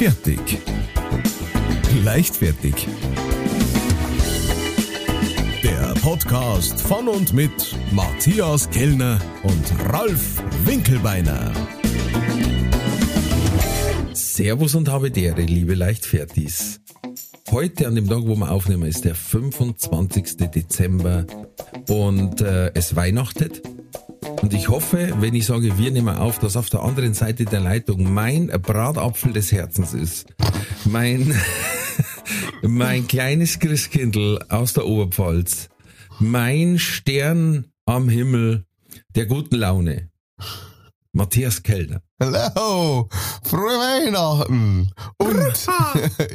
Fertig. Leichtfertig. Der Podcast von und mit Matthias Kellner und Ralf Winkelbeiner. Servus und habe Dere, liebe Leichtfertis. Heute an dem Tag, wo wir aufnehmen, ist der 25. Dezember und äh, es weihnachtet. Und ich hoffe, wenn ich sage, wir nehmen auf, dass auf der anderen Seite der Leitung mein Bratapfel des Herzens ist. Mein, mein kleines Christkindl aus der Oberpfalz. Mein Stern am Himmel der guten Laune. Matthias Kellner. Hallo, frohe Weihnachten. Und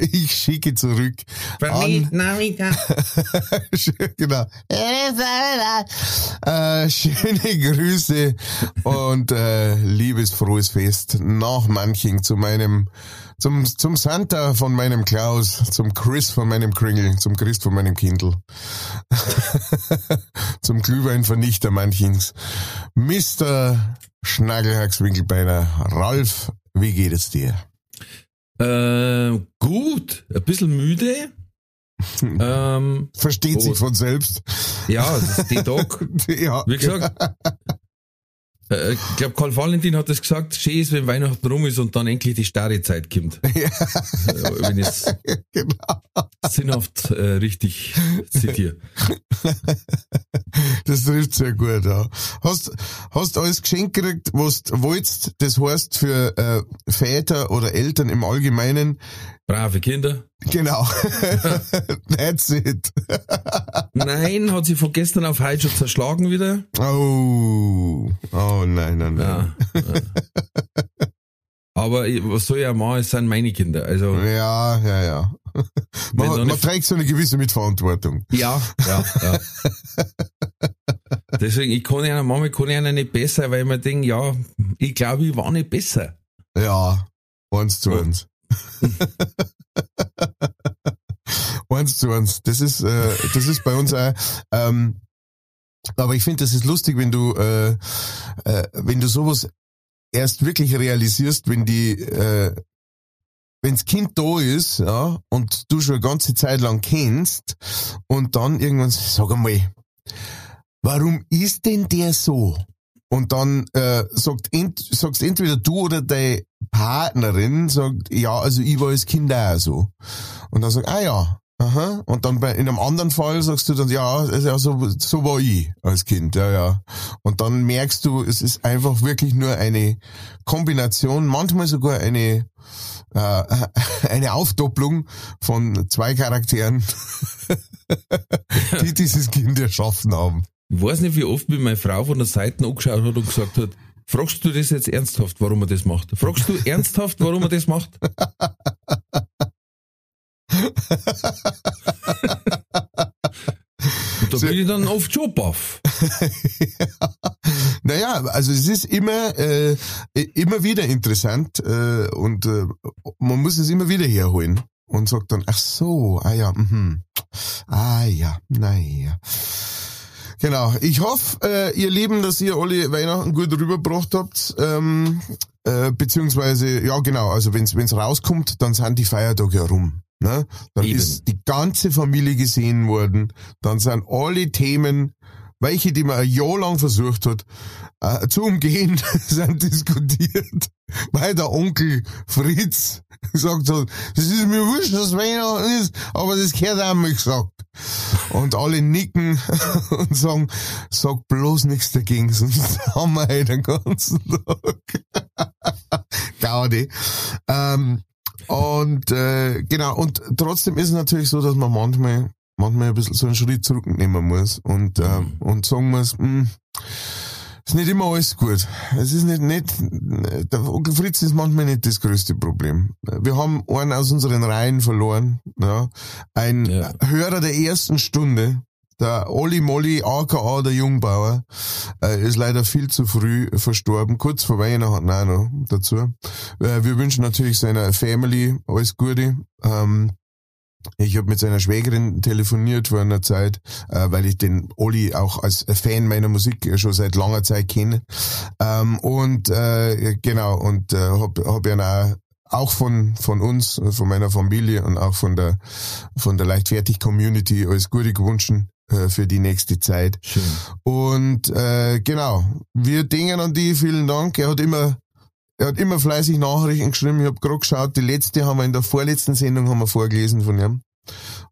ich schicke zurück an, genau. Äh, schöne Grüße und äh, liebes frohes Fest nach Manching zu meinem zum, zum Santa von meinem Klaus, zum Chris von meinem Kringel, zum Christ von meinem Kindl, zum Glühweinvernichter Manchings, Mr. Schnagelhax Winkelbeiner, Ralf, wie geht es dir? Äh, gut, ein bisschen müde. ähm, Versteht Oh. sich von selbst. ja, das ist die Tag. ja, Wie gesagt, äh, ich glaube, Karl Valentin hat das gesagt, schön ist, wenn Weihnachten rum ist und dann endlich die starre Zeit kommt. Äh, wenn ich es genau. sinnhaft äh, richtig zitiere. Das trifft sehr gut, ja. Hast, hast alles geschenkt gekriegt, was du wolltest, das heißt für äh, Väter oder Eltern im Allgemeinen, Brave Kinder. Genau. That's it. Nein, hat sie von gestern auf heute schon zerschlagen wieder. Oh, oh nein, nein, nein. Ja. ja. Aber ich- was soll ich auch machen, es sind meine Kinder. Also, Ja, ja, ja. Man, man trägt so eine gewisse Mitverantwortung. ja, ja, ja. Deswegen, ich kann einer Mama, ich kann einer nicht besser, weil ich mir denke, ja, ich glaube, ich war nicht besser. Ja, eins zu eins. eins zu eins. Das ist, äh, das ist bei uns auch, ähm, aber ich finde, das ist lustig, wenn du, äh, äh, wenn du sowas erst wirklich realisierst, wenn die, äh, wenns Kind da ist, ja, und du schon eine ganze Zeit lang kennst, und dann irgendwann, sag einmal, warum ist denn der so? Und dann äh, sagt ent, sagst entweder du oder deine Partnerin sagt, ja, also ich war als Kind auch so. Und dann sagt, ah ja, aha. Und dann bei, in einem anderen Fall sagst du dann, ja, also so, so war ich als Kind, ja, ja. Und dann merkst du, es ist einfach wirklich nur eine Kombination, manchmal sogar eine äh, eine Aufdopplung von zwei Charakteren, die dieses Kind erschaffen haben. Ich weiß nicht, wie oft mir meine Frau von der Seite angeschaut hat und gesagt hat, fragst du das jetzt ernsthaft, warum er das macht? Fragst du ernsthaft, warum er das macht? Da bin ich dann oft schon baff. Naja, also es ist immer, äh, immer wieder interessant äh, und äh, man muss es immer wieder herholen und sagt dann, ach so, ah ja, mhm. ah ja, naja. Genau, ich hoffe, äh, ihr Lieben, dass ihr alle Weihnachten gut rübergebracht habt, ähm, äh, beziehungsweise, ja genau, also wenn's wenn's rauskommt, dann sind die Feiertage ja rum. Ne? Dann Eben. ist die ganze Familie gesehen worden, dann sind alle Themen welche, die man ein Jahr lang versucht hat, äh, zu umgehen, sind diskutiert, weil der Onkel Fritz gesagt hat, das ist mir wurscht, dass Weihnachten ist, aber das gehört auch mal gesagt. Und alle nicken und sagen, sag bloß nichts dagegen, sonst haben wir heute den ganzen Tag. Gaudi. Ähm, und äh, genau, und trotzdem ist es natürlich so, dass man manchmal manchmal ein bisschen so einen Schritt zurücknehmen muss und, äh, und sagen muss, mh, ist nicht immer alles gut. Es ist nicht, nicht, der Onkel Fritz ist manchmal nicht das größte Problem. Wir haben einen aus unseren Reihen verloren, ja. Ein Ja. Hörer der ersten Stunde, der Olli Molly, aka der Jungbauer, äh, ist leider viel zu früh verstorben, kurz vor Weihnachten auch noch dazu. Äh, wir wünschen natürlich seiner Family alles Gute. Ähm, ich habe mit seiner Schwägerin telefoniert vor einer Zeit, äh, weil ich den Oli auch als Fan meiner Musik schon seit langer Zeit kenne. Ähm, und äh, genau, und äh, hab, hab ihn auch auch von, von uns, von meiner Familie und auch von der, von der Leichtfertig-Community alles Gute gewünschen äh, für die nächste Zeit. Schön. Und äh, genau, wir dingen an die, vielen Dank. Er hat immer, er hat immer fleißig Nachrichten geschrieben. Ich habe gerade geschaut, die letzte haben wir in der vorletzten Sendung haben wir vorgelesen von ihm.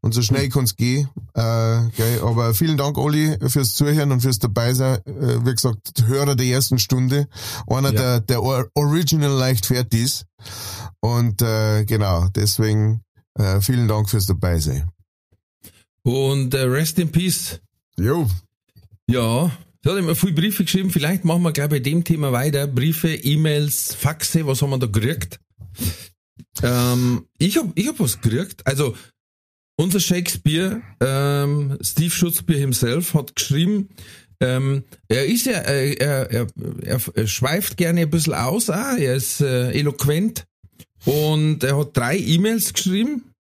Und so schnell kann's gehen. Äh, gell. Aber vielen Dank, Olli, fürs Zuhören und fürs Dabeisein. Äh, wie gesagt, Hörer der ersten Stunde. Einer Ja. der, der Or- Original Leichtfertis. Und äh, genau, deswegen äh, vielen Dank fürs Dabeisein. Und äh, Rest in Peace. Jo. Ja, da hat immer viele Briefe geschrieben. Vielleicht machen wir gleich bei dem Thema weiter. Briefe, E-Mails, Faxe, was haben wir da gekriegt? Ähm, ich hab, ich hab was gekriegt. Also, unser Shakespeare, ähm, Steve Schutzbier himself, hat geschrieben, ähm, er ist ja, äh, er, er, er, er schweift gerne ein bisschen aus, ah, er ist äh, eloquent und er hat drei E-Mails geschrieben.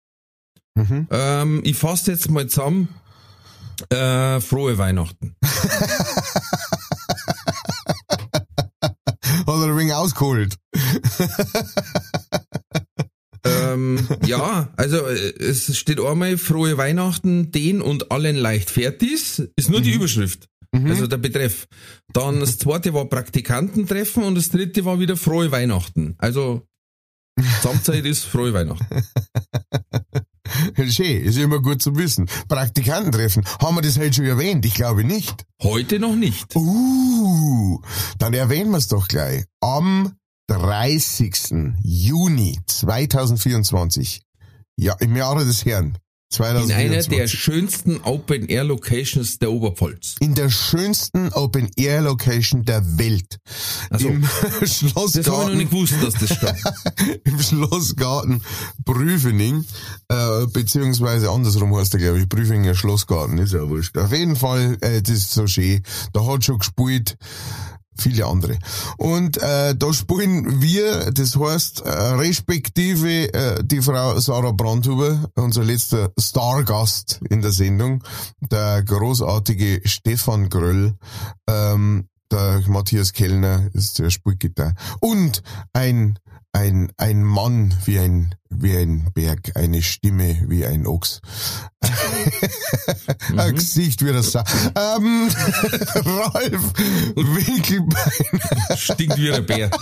Mhm. Ähm, ich fasse jetzt mal zusammen. Äh, frohe Weihnachten. Hat er ein wenig ausgeholt. ähm, ja, also äh, es steht einmal frohe Weihnachten, den und allen Leichtfertis. Ist nur die Überschrift. Also der Betreff. Dann das zweite war Praktikantentreffen und das dritte war wieder frohe Weihnachten. Also Gesamtzeit ist frohe Weihnachten. Schön, ist immer gut zu wissen. Praktikantentreffen. Haben wir das heute schon erwähnt? Ich glaube nicht. Heute noch nicht. Uh, dann erwähnen wir es doch gleich. Am 30. Juni 2024, ja, im Jahre des Herrn, In einer 2024. der schönsten Open-Air-Locations der Oberpfalz. in der schönsten Open-Air-Location der Welt. Also, Im das habe ich noch Schlossgarten, nicht gewusst, dass das stimmt. im Schlossgarten Prüfening, äh, beziehungsweise andersrum heißt der, glaube ich, Prüfinger Schlossgarten, ist ja wurscht. Auf jeden Fall, äh, das ist so schön. Da hat schon gespielt viele andere. Und äh, da spielen wir, das heißt, äh, respektive äh, die Frau Sarah Brandhuber, unser letzter Stargast in der Sendung, der großartige Stefan Gröll, ähm, der Matthias Kellner ist der Spielgitarre. Und ein, ein, ein Mann wie ein, wie ein Berg, eine Stimme wie ein Ochs. ein Gesicht wie das Sa ähm, Ralf Winkelbein. Stinkt wie ein Bär.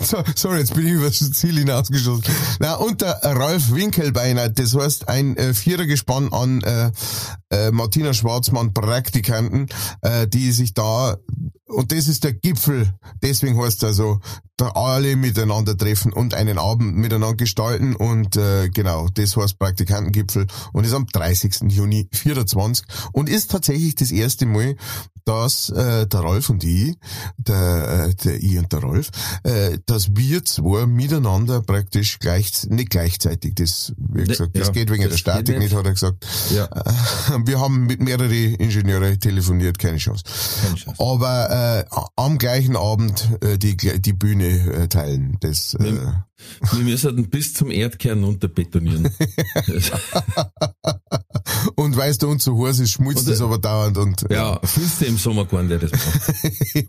So, sorry, jetzt bin ich über das Ziel hinausgeschossen. Na, und der Ralf Winkelbeiner, das heißt ein äh, Vierergespann an äh, äh, Martina Schwarzmann Praktikanten, äh, die sich da, und das ist der Gipfel, deswegen heißt es also, da alle miteinander treffen und einen Abend miteinander gestalten und äh, genau, das heißt Praktikantengipfel und ist am 30. Juni 24 und ist tatsächlich das erste Mal, dass äh, der Ralf und ich, der, äh, der ich und der Rolf, äh, dass wir zwei miteinander praktisch gleich, nicht gleichzeitig, das, wie gesagt, das ja, geht wegen das der Statik nicht, hat er gesagt. Ja. Äh, Wir haben mit mehreren Ingenieure telefoniert, keine Chance. Keine Chance. Aber äh, am gleichen Abend äh, die, die Bühne äh, teilen. Das, äh, Wir müssen bis zum Erdkern unterbetonieren. und weißt du, so heiß ist, schmutzt Und, es äh, aber dauernd und ja, findest du im Sommer keinen, der das macht.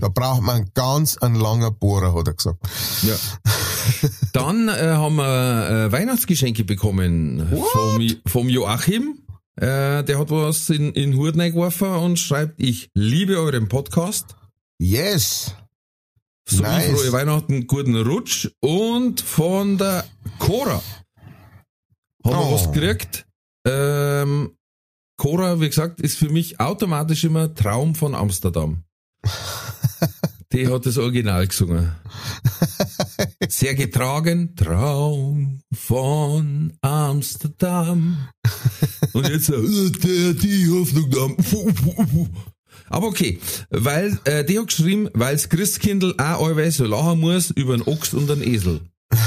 da braucht man ganz einen langen Bohrer, hat er gesagt. Ja. Dann äh, haben wir äh, Weihnachtsgeschenke bekommen vom, vom Joachim. Äh, der hat was in, in Hurden geworfen und schreibt, ich liebe euren Podcast. Yes! So Nice. frohe Weihnachten, guten Rutsch. Und von der Cora haben wir Oh. was gekriegt. Ähm, Cora, wie gesagt, ist für mich automatisch immer Traum von Amsterdam. Die hat das Original gesungen. Sehr getragen. Traum von Amsterdam. Und jetzt der, die Hoffnung da. Aber okay, weil äh, die hat geschrieben, weil das Christkindl auch allweil so lachen muss über einen Ochs und einen Esel.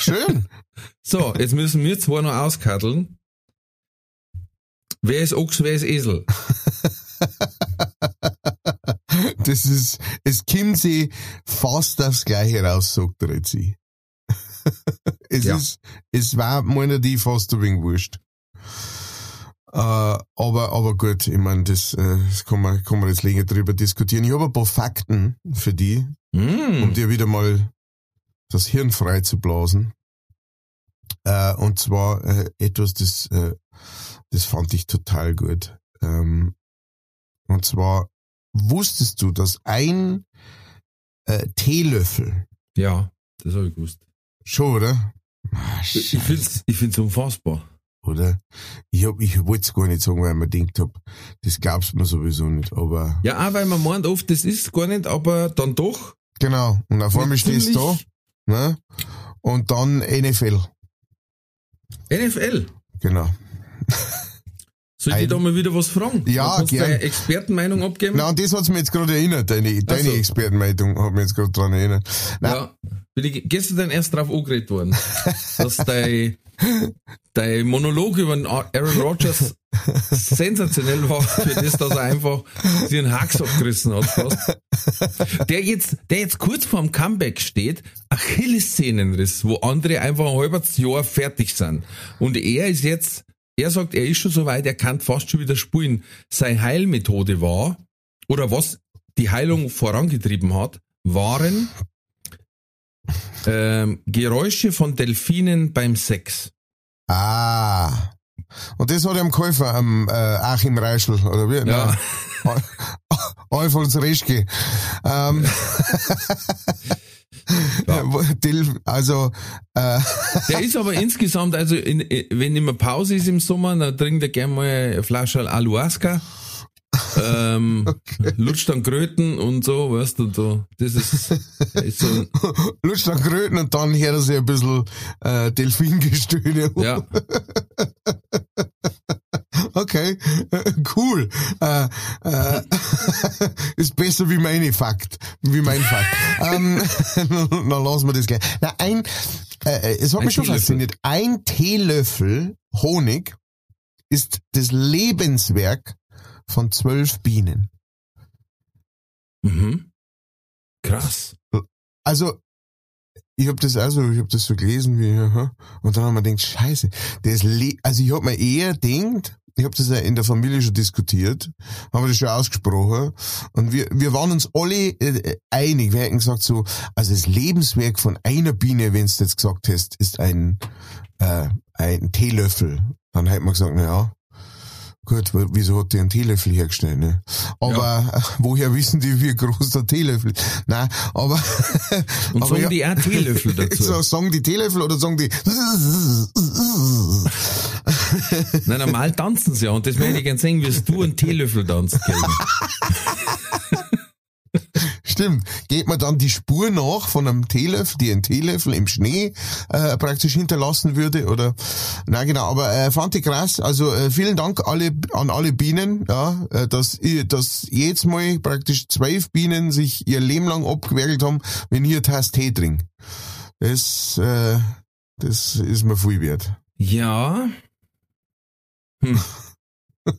Schön! So, jetzt müssen wir zwei noch auskatteln. Wer ist Ochs, wer ist Esel? Das ist, es kommt sie fast aufs Gleiche raus, sagt sie. Es Ja. ist, es war meiner die fast ein wenig wurscht. Äh, aber, aber gut, ich meine, das, äh, das kann man, kann man jetzt länger drüber diskutieren. Ich habe ein paar Fakten für die, Mm. um dir wieder mal das Hirn frei zu blasen. Äh, und zwar äh, etwas, das, äh, das fand ich total gut. Ähm, und zwar wusstest du, dass ein äh, Teelöffel, Ja, das habe ich gewusst. schon, oder? Ah, Ich ich find's unfassbar. Oder? Ich, hab, ich wollte es gar nicht sagen, weil ich mir gedacht hab, das glaubst mir sowieso nicht. Aber Ja, auch weil man meint oft, das ist gar nicht, aber dann doch. genau, und auf einmal stehst du da, ne? Und dann NFL, NFL. genau. Soll ich Ein- da mal wieder was fragen? Ja, du gern. deine Expertenmeinung abgeben? Na, und das hat's mir jetzt gerade erinnert, deine, deine so. Expertenmeinung hat mich jetzt gerade dran erinnert. Na, Ja. Bin ich gestern dann erst drauf angeredet worden, dass dein, dein Monolog über Aaron Rodgers sensationell war, für das, dass er einfach sich einen Hax abgerissen hat fast. Der jetzt, der jetzt kurz vorm Comeback steht, Achillessehnenriss, wo andere einfach ein halbes Jahr fertig sind. Und er ist jetzt, er sagt, er ist schon so weit, er kann fast schon wieder spielen. Seine Heilmethode war, oder was die Heilung vorangetrieben hat, waren ähm, Geräusche von Delfinen beim Sex. Ah. Und das hat ihm geholfen, am äh, Achim Reischl, oder wie? Ja. Alfons Reschke. Ähm, Dil- also, äh, Der ist aber insgesamt, also in, wenn immer Pause ist im Sommer, dann trinkt er gerne mal eine Flasche Ayahuasca. Ähm, lutscht dann Kröten und so, weißt du, da, das ist, ist so, lutscht an Kröten und dann hört sich ein bisschen äh, Delfingestöhne. ja, Okay, cool. Äh, äh, ist besser wie meine Fakt, wie mein Fakt. ähm, dann lassen wir das gleich. Na, ein, äh, es hat Ein mich schon fasziniert. Ein Teelöffel Honig ist das Lebenswerk von zwölf Bienen. mhm. krass. Also, ich hab das also, ich hab das so gelesen, wie, und dann haben wir gedacht, scheiße, das le also ich hab mir eher gedacht, ich hab das ja in der Familie schon diskutiert, haben wir das schon ausgesprochen, und wir, wir waren uns alle äh, einig, wir hätten gesagt so, also das Lebenswerk von einer Biene, wenn du jetzt gesagt hast, ist ein, äh, ein Teelöffel. Dann hätten wir gesagt, na ja, Gut, wieso hat der einen Teelöffel hergestellt, ne? Aber äh, woher wissen die, wie groß der Teelöffel ist? Nein, aber... Und aber sagen ja- die auch Teelöffel dazu. so, sagen die Teelöffel oder sagen die... Nein, normal tanzen sie ja und das möchte ich gerne sehen, wie du einen Teelöffel tanzt. Stimmt. Geht man dann die Spur nach von einem Teelöffel, die ein Teelöffel im Schnee äh, praktisch hinterlassen würde? Oder na genau, aber äh, fand ich krass. Also äh, vielen Dank alle an alle Bienen, ja, äh, dass dass jedes Mal praktisch zwölf Bienen sich ihr Leben lang abgewerkelt haben, wenn ihr Tasse Tee trinkt. Das, äh, das ist mir viel wert. Ja. Hm.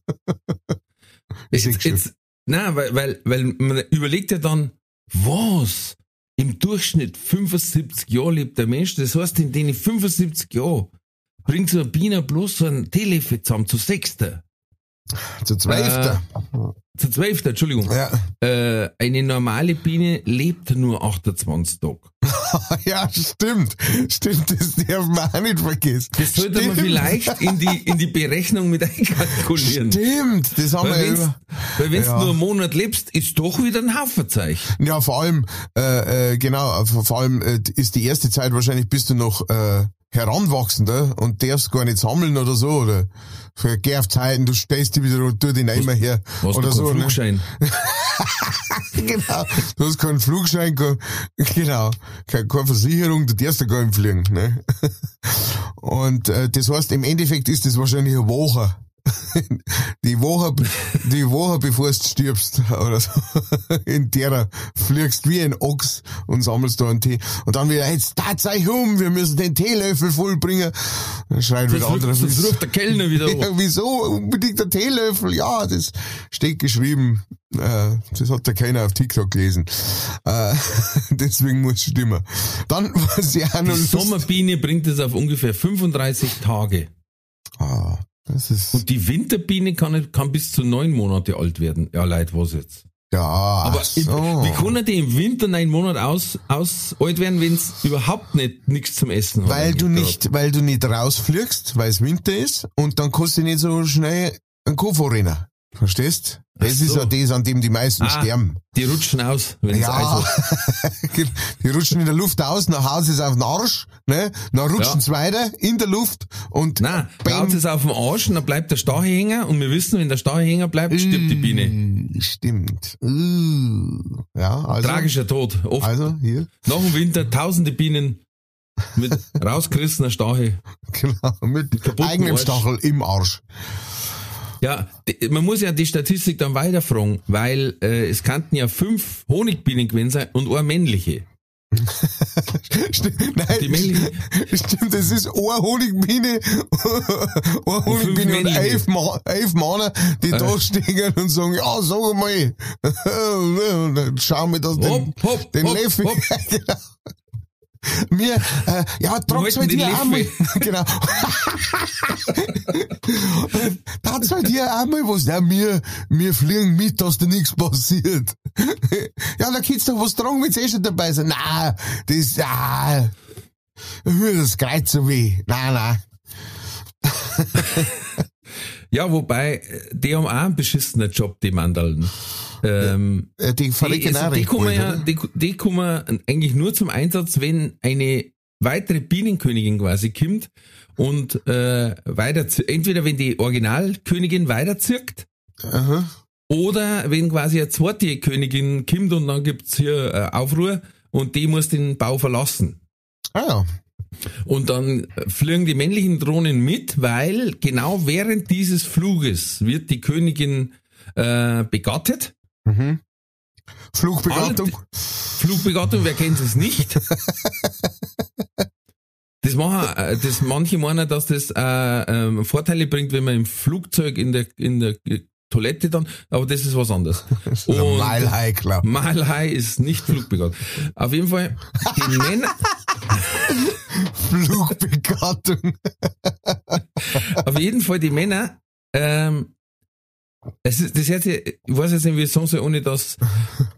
Ist Jetzt, jetzt, na, weil, weil, weil man überlegt ja dann, was? Im Durchschnitt 75 Jahre lebt der Mensch. Das heißt, in den 75 Jahren bringt so ein Biene bloß so ein Teelöffel zusammen, zu sechster. Zu zwölfter. Zu zwölfter, Entschuldigung. Ja. Äh, eine normale Biene lebt nur 28 Tage. ja, stimmt. Stimmt, das darf man auch nicht vergessen. Das sollte man Stimmt. vielleicht in die, in die Berechnung mit einkalkulieren. Stimmt, das haben Weil wir wenn's, über. weil wenn's Ja. nur einen Monat lebst, ist doch wieder ein Haferzeichen. Ja, vor allem, äh, äh, genau, vor allem äh, ist die erste Zeit wahrscheinlich bist du noch äh, Heranwachsender und darfst gar nicht sammeln oder so, oder für geh auf Zeiten, du stellst die wieder und tu die nicht mehr her. Hast oder du keinen so, ne? Flugschein? genau. Du hast keinen Flugschein, kein, genau, keine, keine Versicherung, du darfst ja gar nicht fliegen, ne? Und äh, das heißt, im Endeffekt ist das wahrscheinlich eine Woche. Die Woche, die Woche bevor du stirbst, oder so, in der fliegst wie ein Ochs und sammelst da einen Tee. Und dann wieder, jetzt tat euch um, wir müssen den Teelöffel vollbringen. Dann schreit Das wieder andere. das ruft der Kellner wieder Ja, wieso unbedingt der Teelöffel? Ja, das steht geschrieben. Äh, das hat ja keiner auf TikTok gelesen. Äh, deswegen muss es stimmen. Dann, was ich auch noch Die Sommerbiene bringt es auf ungefähr 35 Tage. Ah, Und die Winterbiene kann, kann bis zu neun Monate alt werden. Ja, leid, was jetzt? ja, Aber so. wie kann die im Winter neun Monate aus, aus alt werden, wenn es überhaupt nicht nichts zum Essen hat? Weil du nicht, weil du nicht rausfliegst, weil es Winter ist und dann kannst du nicht so schnell einen Koffer rennen. Verstehst? Das Ach ist so. ja das, an dem die meisten Ah, sterben. Die rutschen aus, wenn Ja, Eis hat. die rutschen in der Luft aus, dann hauen sie es auf den Arsch, ne? Dann rutschen Ja. sie weiter in der Luft und Nein, haut es auf den Arsch und dann bleibt der Stachel hängen und wir wissen, wenn der Stachel hängen bleibt, stirbt die Biene. Mm, Stimmt. Uh, Ja, also. Tragischer Tod. Oft Also, hier, nach dem Winter tausende Bienen mit rausgerissener Stachel. genau, mit eigenem Arsch. Stachel im Arsch. Ja, man muss ja die Statistik dann weiterfragen, weil äh, es könnten ja fünf Honigbienen gewesen sein und eine männliche. Stimmt, nein, Die männliche- stimmt, das ist eine Honigbiene, eine Honigbiene und männliche. elf, Ma elf Männer, die Äh. da stehen und sagen, ja, sag mal, und dann schauen wir das den, Hopp, hopp, den hopp, Löffel. hopp. genau. Mir, äh, ja, halten halt den hier einmal, genau. Tat's halt hier einmal was, ja, mir, mir fliegen mit, dass da nichts passiert. ja, da kannst du doch was tragen, wenn's eh schon dabei sein. Na, das, ah, das Kreuz so weh. Nein, nein. Ja, wobei, äh, die haben auch einen beschissenen Job, die Mandaln. Ähm, Äh, Die die, verrecken also, die, recht kommen ja, die, die kommen eigentlich nur zum Einsatz, wenn eine weitere Bienenkönigin quasi kommt und äh, weiter, entweder wenn die Originalkönigin weiterzirkt Aha. oder wenn quasi eine zweite Königin kommt und dann gibt's hier äh, Aufruhr und die muss den Bau verlassen. Ah ja. Und dann fliegen die männlichen Drohnen mit, weil genau während dieses Fluges wird die Königin äh, begattet. Mhm. Flugbegattung. Flugbegattung, wer kennt es nicht? Das machen, äh, das manche meinen, dass das äh, ähm, Vorteile bringt, wenn man im Flugzeug in der in der Toilette dann, aber das ist was anderes. Und Normal Heikler. Mile High ist nicht flugbegattet. Auf jeden Fall, die Männer, Flugbegattung. auf jeden Fall die Männer, ähm, es ist, das sich, ich weiß jetzt nicht, wie ich sagen soll, ohne dass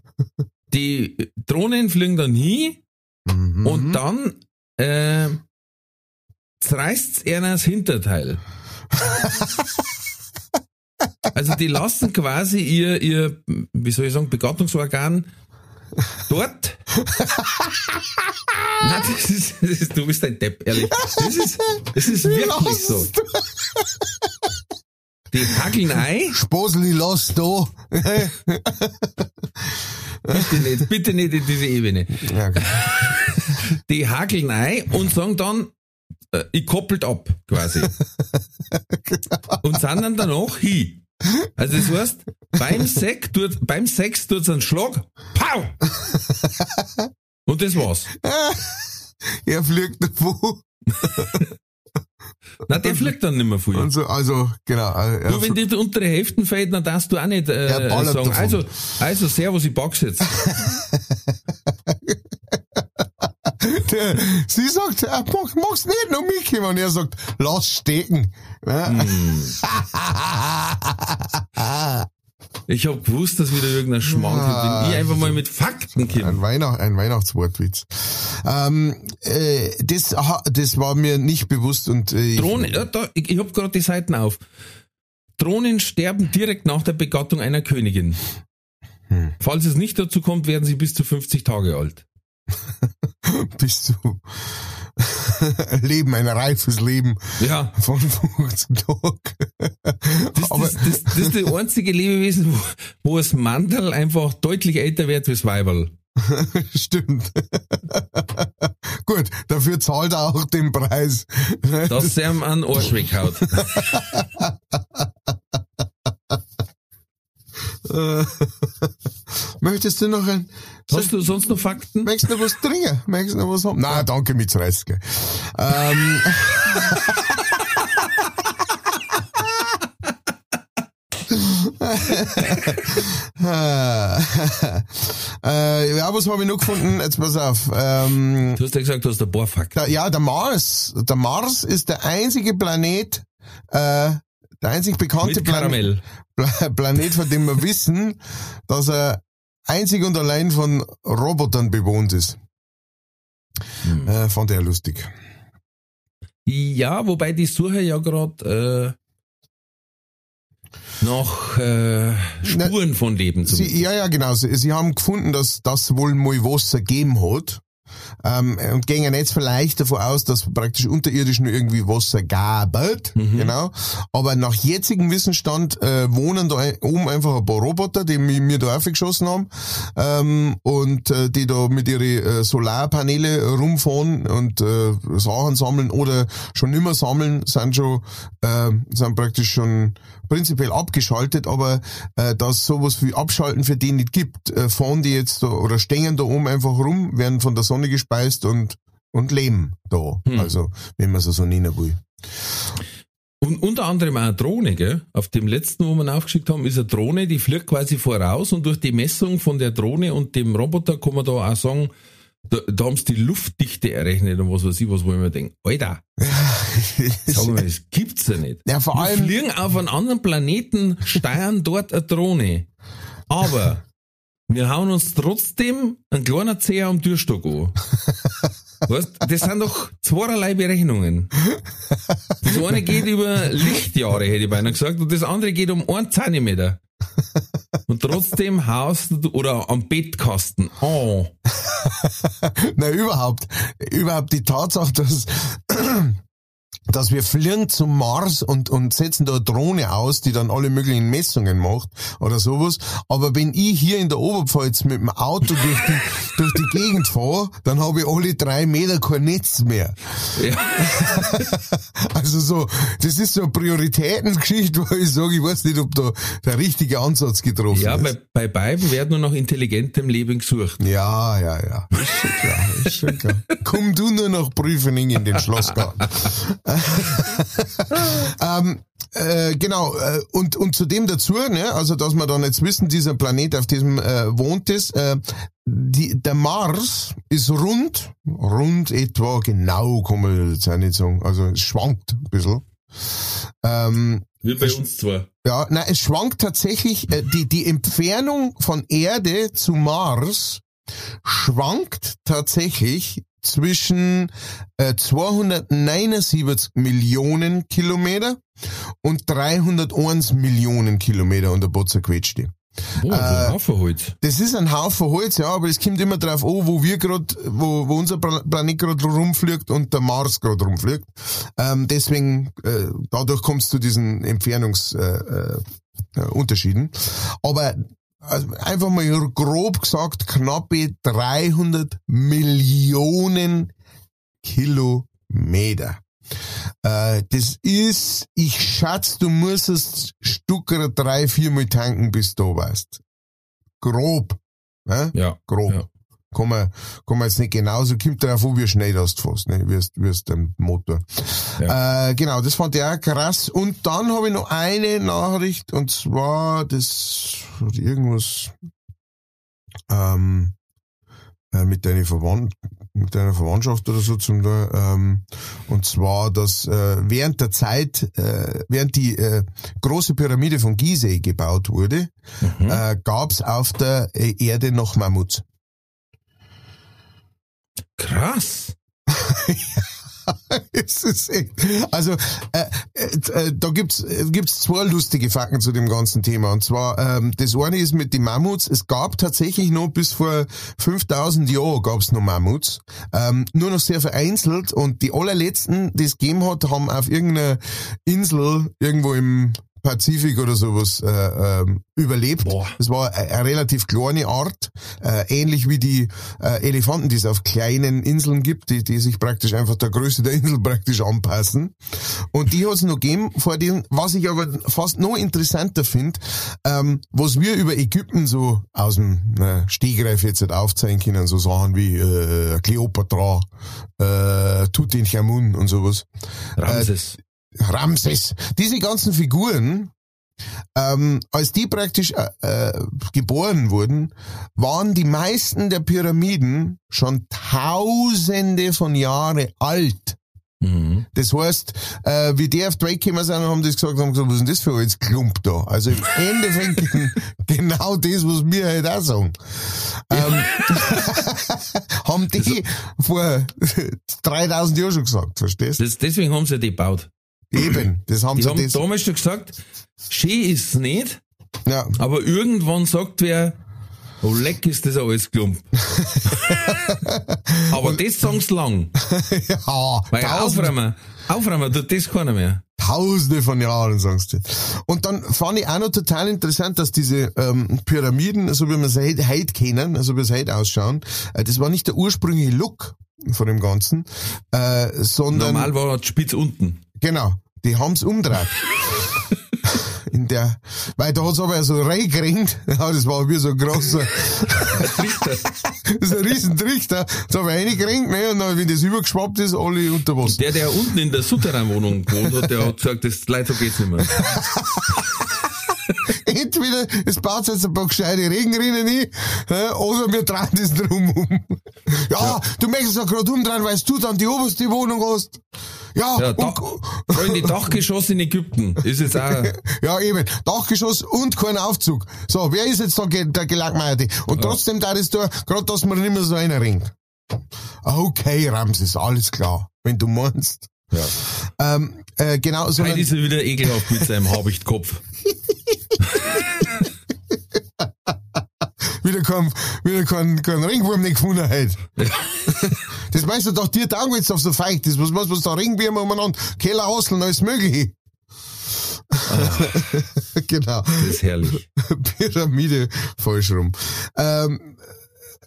die Drohnen fliegen dann hin Mhm. und dann äh, zerreißt einer das Hinterteil. Also die lassen quasi ihr, ihr, wie soll ich sagen, Begattungsorgan dort. Nein, das ist, das ist, du bist ein Depp, ehrlich. Das ist, das ist wirklich so. Die hackeln ein, Sposeli, lass da. bitte nicht, bitte nicht in diese Ebene. ja, okay. Die hakeln ein und sagen dann, äh, ich koppelt ab, quasi. und sind dann danach hin. Also das heißt, beim Sex tut, beim Sex tut's einen Schlag, pow! Und das war's. er fliegt davon. Na, der fliegt dann nicht mehr viel. Und so, also, genau. äh, Er, Nur wenn dir die untere Hälfte fällt, dann darfst du auch nicht äh, sagen, davon. also, also servus, ich pack's jetzt. der, sie sagt, äh, mach, mach's nicht, noch mitkommen. Und er sagt, lass stecken. Ja. Hm. Ich hab gewusst, dass wieder irgendein Schmarrn kommt, wenn ich einfach mal mit Fakten komme. Ein, Weihnacht, ein Weihnachtswortwitz. Ähm, äh, das, aha, das war mir nicht bewusst und äh, ich- Drohnen, ja, da, ich, ich hab gerade die Seiten auf. Drohnen sterben direkt nach der Begattung einer Königin. Hm. Falls es nicht dazu kommt, werden sie bis zu 50 Tage alt. bist du Leben, ein reifes Leben Ja, von 15 Tagen. das, Aber das, das, das ist das einzige Lebewesen, wo, wo das Mandel einfach deutlich älter wird das Weiberl. stimmt. Gut, dafür zahlt er auch den Preis. Dass er ihm einen Arsch weghaut. Äh, Möchtest du noch ein, Hast du sonst noch Fakten? möchtest du noch was trinken? Möchtest du noch was haben? Nein, danke, mit Reske. Ähm, äh, ja, was habe ich noch gefunden? Jetzt pass auf. Ähm, Du hast ja gesagt, du hast ein paar Fakten. der, ja, der Mars. Der Mars ist der einzige Planet, äh, der einzig bekannte Mit Karamell. Pla Planet, von dem wir wissen, dass er einzig und allein von Robotern bewohnt ist. Hm. Äh, fand er lustig. Ja, wobei die Suche ja gerade äh, nach äh, Spuren von Leben zu Sie, ja, ja, genau. Sie, sie haben gefunden, dass das wohl mal Wasser gegeben hat. Ähm, und gehen jetzt vielleicht davon aus, dass praktisch unterirdisch nur irgendwie Wasser gab, Mhm. genau. Aber nach jetzigem Wissensstand äh, wohnen da oben einfach ein paar Roboter, die mi- mir da aufgeschossen haben ähm, und äh, die da mit ihren äh, Solarpaneele rumfahren und äh, Sachen sammeln oder schon immer sammeln, sind schon äh, sind praktisch schon prinzipiell abgeschaltet, aber äh, dass sowas wie Abschalten für die nicht gibt, äh, fahren die jetzt da oder stehen da oben einfach rum, werden von der Sonne gespeist und und leben da. Hm. Also, wenn man es so nennen will. Und unter anderem auch eine Drohne, gell? Auf dem letzten, wo wir aufgeschickt haben, ist eine Drohne, die fliegt quasi voraus und durch die Messung von der Drohne und dem Roboter kann man da auch sagen, da, da haben sie die Luftdichte errechnet und was weiß ich, was wo ich mir denke, Alter, sag mal, das gibt's ja nicht. Ja, vor Wir allem, fliegen auf einen anderen Planeten, steuern dort eine Drohne. Aber wir hauen uns trotzdem ein kleiner Zeher am Türstock an. Weißt, das sind doch zweierlei Berechnungen. Das eine geht über Lichtjahre, hätte ich beinahe gesagt, und das andere geht um einen Zentimeter. Und trotzdem haust du, oder am Bettkasten. Oh. na überhaupt, überhaupt die Tatsache, dass dass wir fliegen zum Mars und, und setzen da eine Drohne aus, die dann alle möglichen Messungen macht oder sowas. Aber wenn ich hier in der Oberpfalz mit dem Auto durch die, durch die Gegend fahre, dann habe ich alle drei Meter kein Netz mehr. Ja. Also so, das ist so eine Prioritätengeschichte, wo ich sage, ich weiß nicht, ob da der richtige Ansatz getroffen Ja, ist. bei, bei beiden wird nur nach intelligentem Leben gesucht. Ja, ja, ja. Ist schon klar, ist schon klar. Komm du nur nach Prüfening in den Schlossgarten. ähm, äh, genau, äh, und, und zudem dazu, ne, also dass wir dann jetzt wissen, dieser Planet, auf diesem äh, wohnt ist, äh, die, der Mars ist rund, rund etwa, genau kann man jetzt auch nicht sagen, also es schwankt ein bisschen. Ähm, Wie bei uns zwar. ja, na, es schwankt tatsächlich, äh, die, die Entfernung von Erde zu Mars schwankt tatsächlich zwischen äh, 279 Millionen Kilometer und 301 Millionen Kilometer und der Botzer quetscht die. Boah, Äh, ein Haufen halt. Das ist ein Haufen Holz, ja, aber es kommt immer drauf an, wo wir gerade, wo, wo unser Pla- Planet gerade rumfliegt und der Mars gerade rumfliegt. Ähm, deswegen, äh, dadurch kommst du diesen Entfernungsunterschieden. Äh, äh, aber also einfach mal grob gesagt, knappe 300 Millionen Kilometer. Äh, das ist, ich schätze, du musstest Stucker drei, viermal tanken, bis du da warst. Grob. Ne? Ja. Grob. Ja. Kann man, kann man jetzt nicht genauso, kommt darauf an, wie schnell das fährst, ne? wie wie es dem Motor. Äh, genau, das fand ich auch krass. Und dann habe ich noch eine Nachricht, und zwar, das hat irgendwas ähm, äh, mit deiner Verwandt mit deiner Verwandtschaft oder so zum ähm, und zwar, dass äh, während der Zeit, äh, während die äh, große Pyramide von Gizeh gebaut wurde, Mhm. äh, gab's auf der Erde noch Mammuts. Krass. Es ist echt, also äh, äh, äh, da gibt's äh, gibt's zwei lustige Fakten zu dem ganzen Thema und zwar ähm, das eine ist mit den Mammuts. Es gab tatsächlich noch bis vor 5000 Jahren gab's noch Mammuts, ähm, nur noch sehr vereinzelt und die allerletzten, die es gegeben hat, haben auf irgendeiner Insel irgendwo im Pazifik oder sowas äh, ähm, überlebt. Boah. Das war eine, relativ kleine Art, äh, ähnlich wie die äh, Elefanten, die es auf kleinen Inseln gibt, die, die sich praktisch einfach der Größe der Insel praktisch anpassen. Und die hat es noch gegeben vor dem, was ich aber fast noch interessanter finde, ähm, was wir über Ägypten so aus dem äh, Stegreif jetzt nicht aufzeigen können, so Sachen wie äh, Kleopatra, äh, Tutanchamun und sowas. Ramses. Ramses. Diese ganzen Figuren, ähm, als die praktisch äh, äh, geboren wurden, waren die meisten der Pyramiden schon tausende von Jahre alt. Mhm. Das heißt, äh, wie die auf Welt gekommen sind, haben die gesagt, haben gesagt, was ist denn das für ein Klump da? Also im Endeffekt genau das, was wir halt auch sagen. Ähm, haben die vor 3000 Jahren schon gesagt, verstehst du? Das, deswegen haben sie die gebaut. Eben, das haben Die sie haben das, damals schon gesagt, schön ist es nicht, ja, aber irgendwann sagt wer, oh leck ist das alles Klump. aber das sagen sie lang. ja, Weil tausend, aufräumen, aufräumen tut das keiner mehr. tausende von Jahren, sagst du. Und dann fand ich auch noch total interessant, dass diese ähm, Pyramiden, so wie wir sie heute, heute kennen, also wie sie heute ausschauen, äh, das war nicht der ursprüngliche Look von dem Ganzen, äh, sondern Normal war die Spitz unten. Genau, die haben's umdreht. In der, weil da hat's aber so reingeringt, ja, das war wie so ein großer, so ein riesen Trichter, da hab ich reingeringt, ne, und dann, wenn das übergeschwappt ist, alle unter Wasser. Der, der unten in der Souterrain-Wohnung gewohnt hat, der hat gesagt, das leider so geht's nicht mehr. Entweder es baut jetzt ein paar gescheite Regenrinnen ein, oder wir drehen das drum um. Ja, du möchtest ja gerade umdrehen, weil du dann die oberste Wohnung hast. Ja, Ja, und, da, Freunde, Dachgeschoss in Ägypten ist jetzt auch, Ja, eben. Dachgeschoss und kein Aufzug. So, wer ist jetzt da der Gelagmeierte? Und trotzdem da ist da, gerade dass man nicht mehr so einer ringt. Okay, Ramses, alles klar. Wenn du meinst. ja. Ähm, äh, genau, so Heute ist er wieder ekelhaft mit seinem Habichtkopf. wieder kein, wieder kein, kein Ringwurm nicht gefunden hat. das meinst du doch, dir taugt jetzt auf so feucht ist. Was, was, was da Ringwürmer umeinander, Keller, Hasseln, alles mögliche. genau. Das ist herrlich. Pyramide falsch rum. Ähm,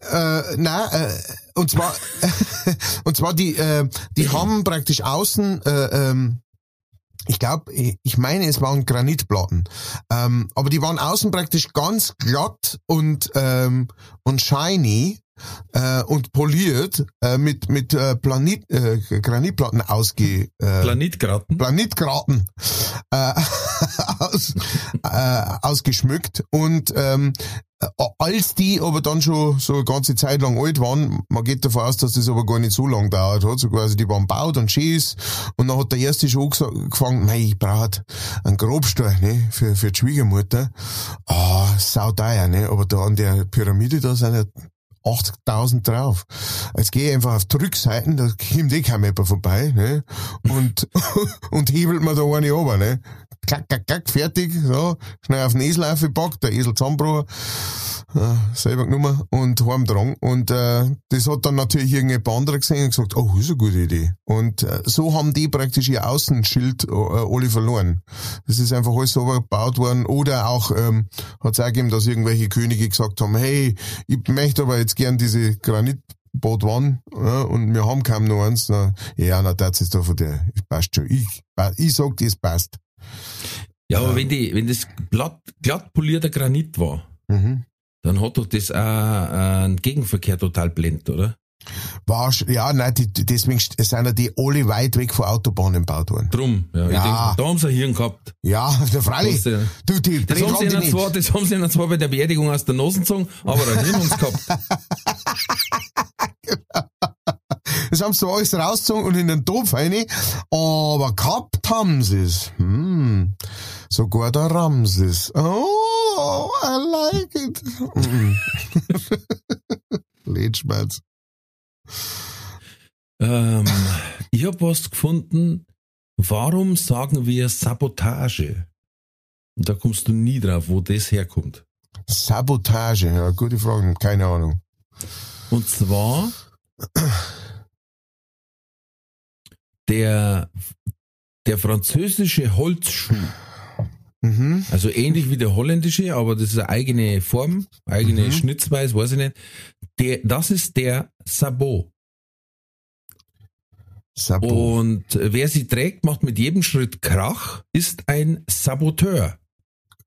äh, nein, äh, und zwar, und zwar die, äh, die haben praktisch außen, äh, ähm, ich glaube, ich meine, es waren Granitplatten, ähm, aber die waren außen praktisch ganz glatt und ähm, und shiny äh, und poliert äh, mit mit äh, Planit, äh, Granitplatten ausge äh, Planitgraten. Planitgraten äh, aus, äh, ausgeschmückt und ähm, äh, als die aber dann schon so eine ganze Zeit lang alt waren, man geht davon aus, dass das aber gar nicht so lang dauert hat, so quasi die waren baut und schieß und dann hat der erste schon gefangen, nein, ich brauche einen Grobstall, ne, für, für die Schwiegermutter. Ah, sau teuer, ne, aber da an der Pyramide, da sind ja 80.000 drauf. Jetzt gehe ich einfach auf die Rückseiten, da kommt eh kein Mapper vorbei, ne? Und, und hebelt mir da eine runter, ne? Klack, klack, klack, fertig, so, schnell auf den Esel aufgepackt, der Esel zusammengebrochen, äh, selber genommen und heim dran. Und, äh, das hat dann natürlich irgendjemand anderer gesehen und gesagt, oh, ist eine gute Idee. Und äh, so haben die praktisch ihr Außenschild äh, alle verloren. Das ist einfach alles so gebaut worden. Oder auch, ähm, hat es auch gegeben, dass irgendwelche Könige gesagt haben, hey, ich möchte aber jetzt gern diese Granitboot wann, ja, und wir haben kaum noch eins. Na, ja, na, das ist da von der, passt schon. Ich, ich sag, das passt. Ja, aber wenn die, wenn das glatt, glatt polierter Granit war, Mhm. dann hat doch das auch einen Gegenverkehr total blendet, oder? War, ja, nein, die, deswegen sind ja die alle weit weg von Autobahnen gebaut worden. Drum, ja. Ich Ja. denk, da haben sie ein Hirn gehabt. Ja, der freilich. Das, äh, Du, die Das haben, sie ihnen zwar, das haben sie ihnen zwar bei der Beerdigung aus der Nase gezogen, aber ein Hirn haben sie gehabt. Das haben sie zwar alles rausgezogen und in den Topf rein, aber gehabt haben sie es. Hm. Sogar der Ramses. Oh, I like it. Lidschmerz. Ähm, ich habe was gefunden. Warum sagen wir Sabotage? Und da kommst du nie drauf, wo das herkommt. Sabotage, ja, gute Frage, keine Ahnung. Und zwar der, der französische Holzschuh, Mhm. also ähnlich wie der holländische, aber das ist eine eigene Form, eigene Mhm. Schnitzweise, weiß ich nicht. Der, das ist der Sabot. Sabo. Und wer sie trägt, macht mit jedem Schritt Krach, ist ein Saboteur.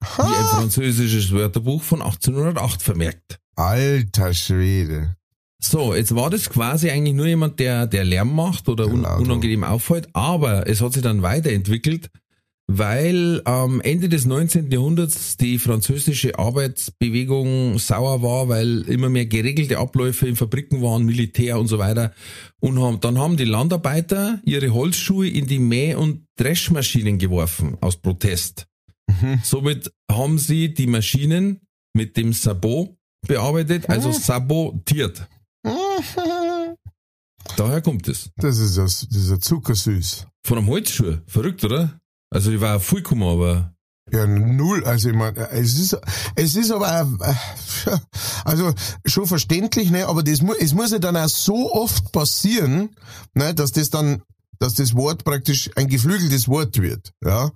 Wie ein französisches Wörterbuch von 1808 vermerkt. Alter Schwede. So, jetzt war das quasi eigentlich nur jemand, der, der Lärm macht oder un Genau. unangenehm auffällt, aber es hat sich dann weiterentwickelt, weil am Ende des 19. Jahrhunderts die französische Arbeitsbewegung sauer war, weil immer mehr geregelte Abläufe in Fabriken waren, Militär und so weiter. Und haben, dann haben die Landarbeiter ihre Holzschuhe in die Mäh- und Dreschmaschinen geworfen, aus Protest. Somit haben sie die Maschinen mit dem Sabot bearbeitet, also sabotiert. Daher kommt es. Das ist das, das ist ja zuckersüß. Von einem Holzschuh. Verrückt, oder? Also ich war voll gekommen, aber Ja, null. Also ich meine, es ist, es ist aber, also schon verständlich, ne? Aber das muss, es muss ja dann auch so oft passieren, ne? Dass das dann, dass das Wort praktisch ein geflügeltes Wort wird, ja?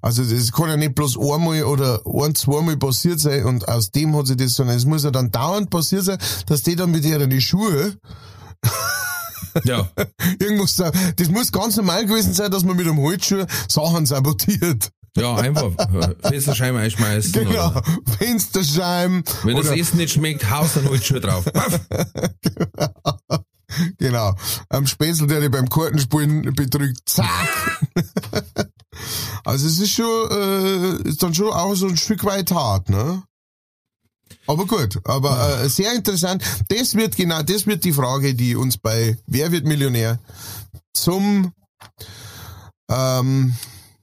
Also das kann ja nicht bloß einmal oder ein, zweimal passiert sein und aus dem hat sich das, sondern es muss ja dann dauernd passiert sein, dass die dann mit ihren Schuhe ja. irgendwas, das muss ganz normal gewesen sein, dass man mit einem Holzschuh Sachen sabotiert. Ja, einfach äh, Fensterscheiben einschmeißen. Genau. Oder Fensterscheiben. wenn das Essen nicht schmeckt, haust dann Holzschuh drauf. Paff. Genau. Am Spätzl, der dich beim Kartenspielen betrügt. Zack. also es ist schon, äh, ist dann schon auch so ein Stück weit hart, ne? Aber gut, aber äh, sehr interessant. Das wird genau, das wird die Frage, die uns bei Wer wird Millionär zum ähm,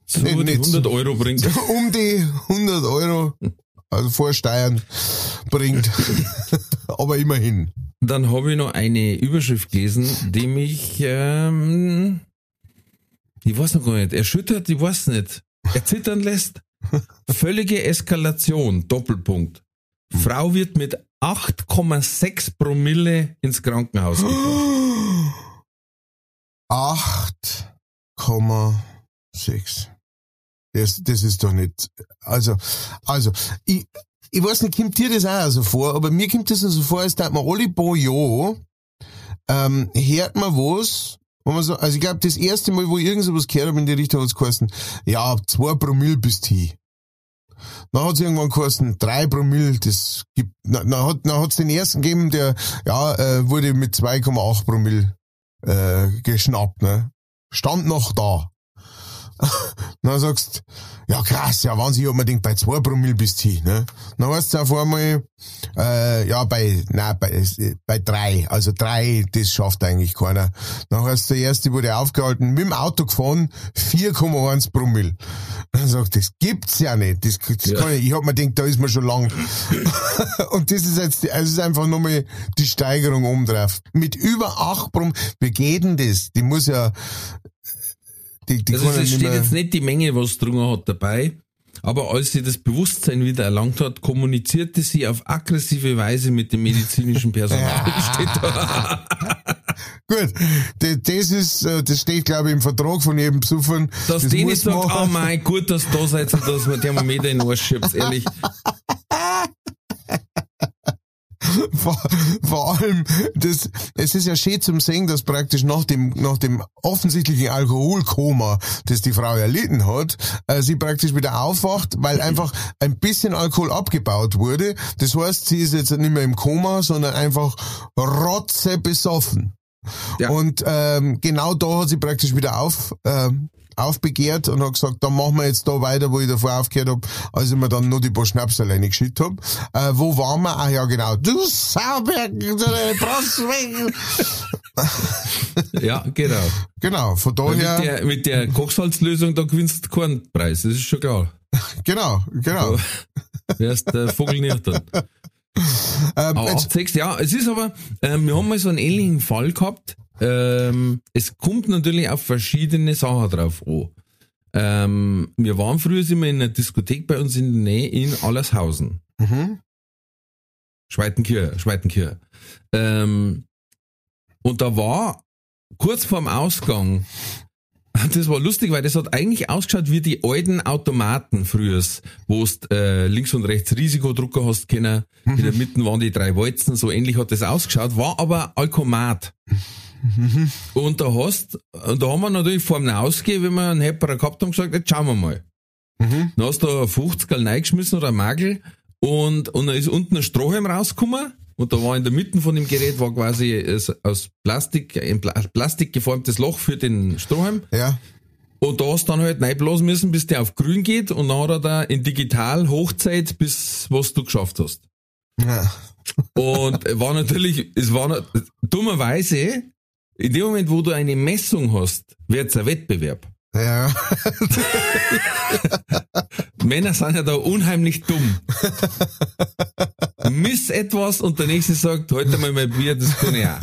So Nee, die nicht 100 Euro bringt. um die 100 Euro, also vor Steuern, bringt. aber immerhin. Dann habe ich noch eine Überschrift gelesen, die mich, ähm, ich weiß noch gar nicht, erschüttert, ich weiß nicht, erzittern lässt. Völlige Eskalation, Doppelpunkt. Frau wird mit 8,6 Promille ins Krankenhaus gebracht. 8,6. Das, das ist doch nicht, also, also, ich, ich weiß nicht, kommt dir das auch so vor, aber mir kommt das so vor, als da man alle paar Jahre, ähm, hört man was, wo man so, also ich glaube, das erste Mal, wo ich irgend sowas gehört habe in die Richtung, hat's geheißen, ja, ab zwei Promille bist du Dann hat's irgendwann geheißen, drei Promille, das gibt, na, na, hat, na hat's den ersten gegeben, der, ja, äh, wurde mit 2,8 Promille, äh, geschnappt, ne. Stand noch da. Dann sagst, ja krass, ja hab mir gedacht, bei zwei Promille bist du hin, ne? Dann heißt es auf einmal, äh, ja, bei, nein, bei, bei drei, also drei, das schafft eigentlich keiner. Dann heißt der erste wurde aufgehalten, mit dem Auto gefahren, 4,1 Promille. Dann sagt, das gibt's ja nicht, das, das Ja. kann ich, ich hab mir gedacht, da ist man schon lang. Und das ist jetzt, also das ist einfach nochmal die Steigerung drauf. Mit über 8 Promille, wie geht denn das? Die muss ja, die, die Also es steht mehr, jetzt nicht die Menge, was drungen hat dabei, aber als sie das Bewusstsein wieder erlangt hat, kommunizierte sie auf aggressive Weise mit dem medizinischen Personal. Gut, das, ist, äh, das steht glaube ich im Vertrag von jedem Besuchern. Dass das nicht sagt, man- oh mein, gut, dass du da seid und dass man Thermometer in den Arsch schiebt, ehrlich. vor, vor allem, das, es ist ja schön zum Sehen, dass praktisch nach dem, nach dem offensichtlichen Alkoholkoma, das die Frau erlitten hat, äh, sie praktisch wieder aufwacht, weil einfach ein bisschen Alkohol abgebaut wurde. Das heißt, sie ist jetzt nicht mehr im Koma, sondern einfach rotze besoffen. Ja. Und ähm, genau da hat sie praktisch wieder auf, ähm, aufbegehrt und hat gesagt, dann machen wir jetzt da weiter, wo ich davor aufgehört hab, als ich mir dann nur die paar Schnaps alleine geschüttet hab. Äh, wo waren wir? Ah ja, genau. Du Sauberg, du weg. Ja, genau. Genau, von daher, Mit der, mit der Kochsalzlösung, da gewinnst du keinen Preis, das ist schon klar. genau, genau. Wärst der Vogel nicht dann. Ähm, Aber jetzt, 8, 6, ja, es ist aber, ähm, wir haben mal so einen ähnlichen Fall gehabt. Ähm, es kommt natürlich auf verschiedene Sachen drauf an. Ähm, wir waren früher immer in einer Diskothek bei uns in der Nähe in Allershausen. mhm, Schweitenkirch, Schweitenkirch. Ähm, und da war kurz vorm Ausgang, das war lustig, weil das hat eigentlich ausgeschaut wie die alten Automaten früher, wo du äh, links und rechts Risikodrucker hast können, in der Mitte waren die drei Walzen, so ähnlich hat das ausgeschaut, war aber Alkomat. Und da hast, und da haben wir natürlich vor dem Ausgehen, wenn wir einen Hepperer gehabt haben, gesagt, jetzt schauen wir mal. mhm, Dann hast du ein 50er reingeschmissen oder ein Magel und, und dann ist unten ein Strohhalm rausgekommen und da war in der Mitte von dem Gerät war quasi es- aus Plastik, ein Pla Plastik geformtes Loch für den Strohhalm ja, Und da hast du dann halt reinblasen müssen, bis der auf grün geht und dann hat er da in digital Hochzeit, bis was du geschafft hast. Ja. Und war natürlich, es war dummerweise, in dem Moment, wo du eine Messung hast, wird's ein Wettbewerb. Ja. Männer sind ja da unheimlich dumm. Miss etwas und der nächste sagt, heute mal mein Bier, das kann ich auch.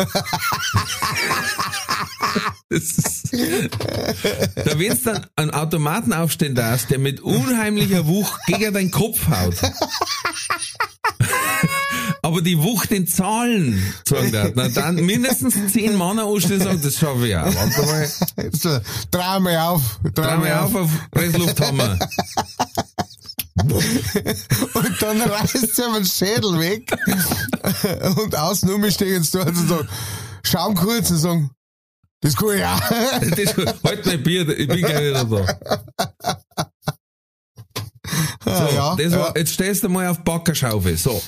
Ist, da wenn's dann einen Automaten aufstellen darfst, der mit unheimlicher Wucht gegen deinen Kopf haut. Aber die Wucht in Zahlen sagen darf, na dann mindestens zehn Männer anstehen und sagen, das schaffe ich auch. Warte mal, Jetzt, äh, dreh mal auf. Dreh dreh mal auf auf Presslufthammer. Und dann reißt sie den Schädel weg. Und außen um stehen jetzt da und sagen, schauen kurz und sagen, das kann ich auch. Das, halt mein Bier, ich bin gleich wieder da. So, ja, das war, ja. jetzt stehst du mal auf Backerschaufel. So.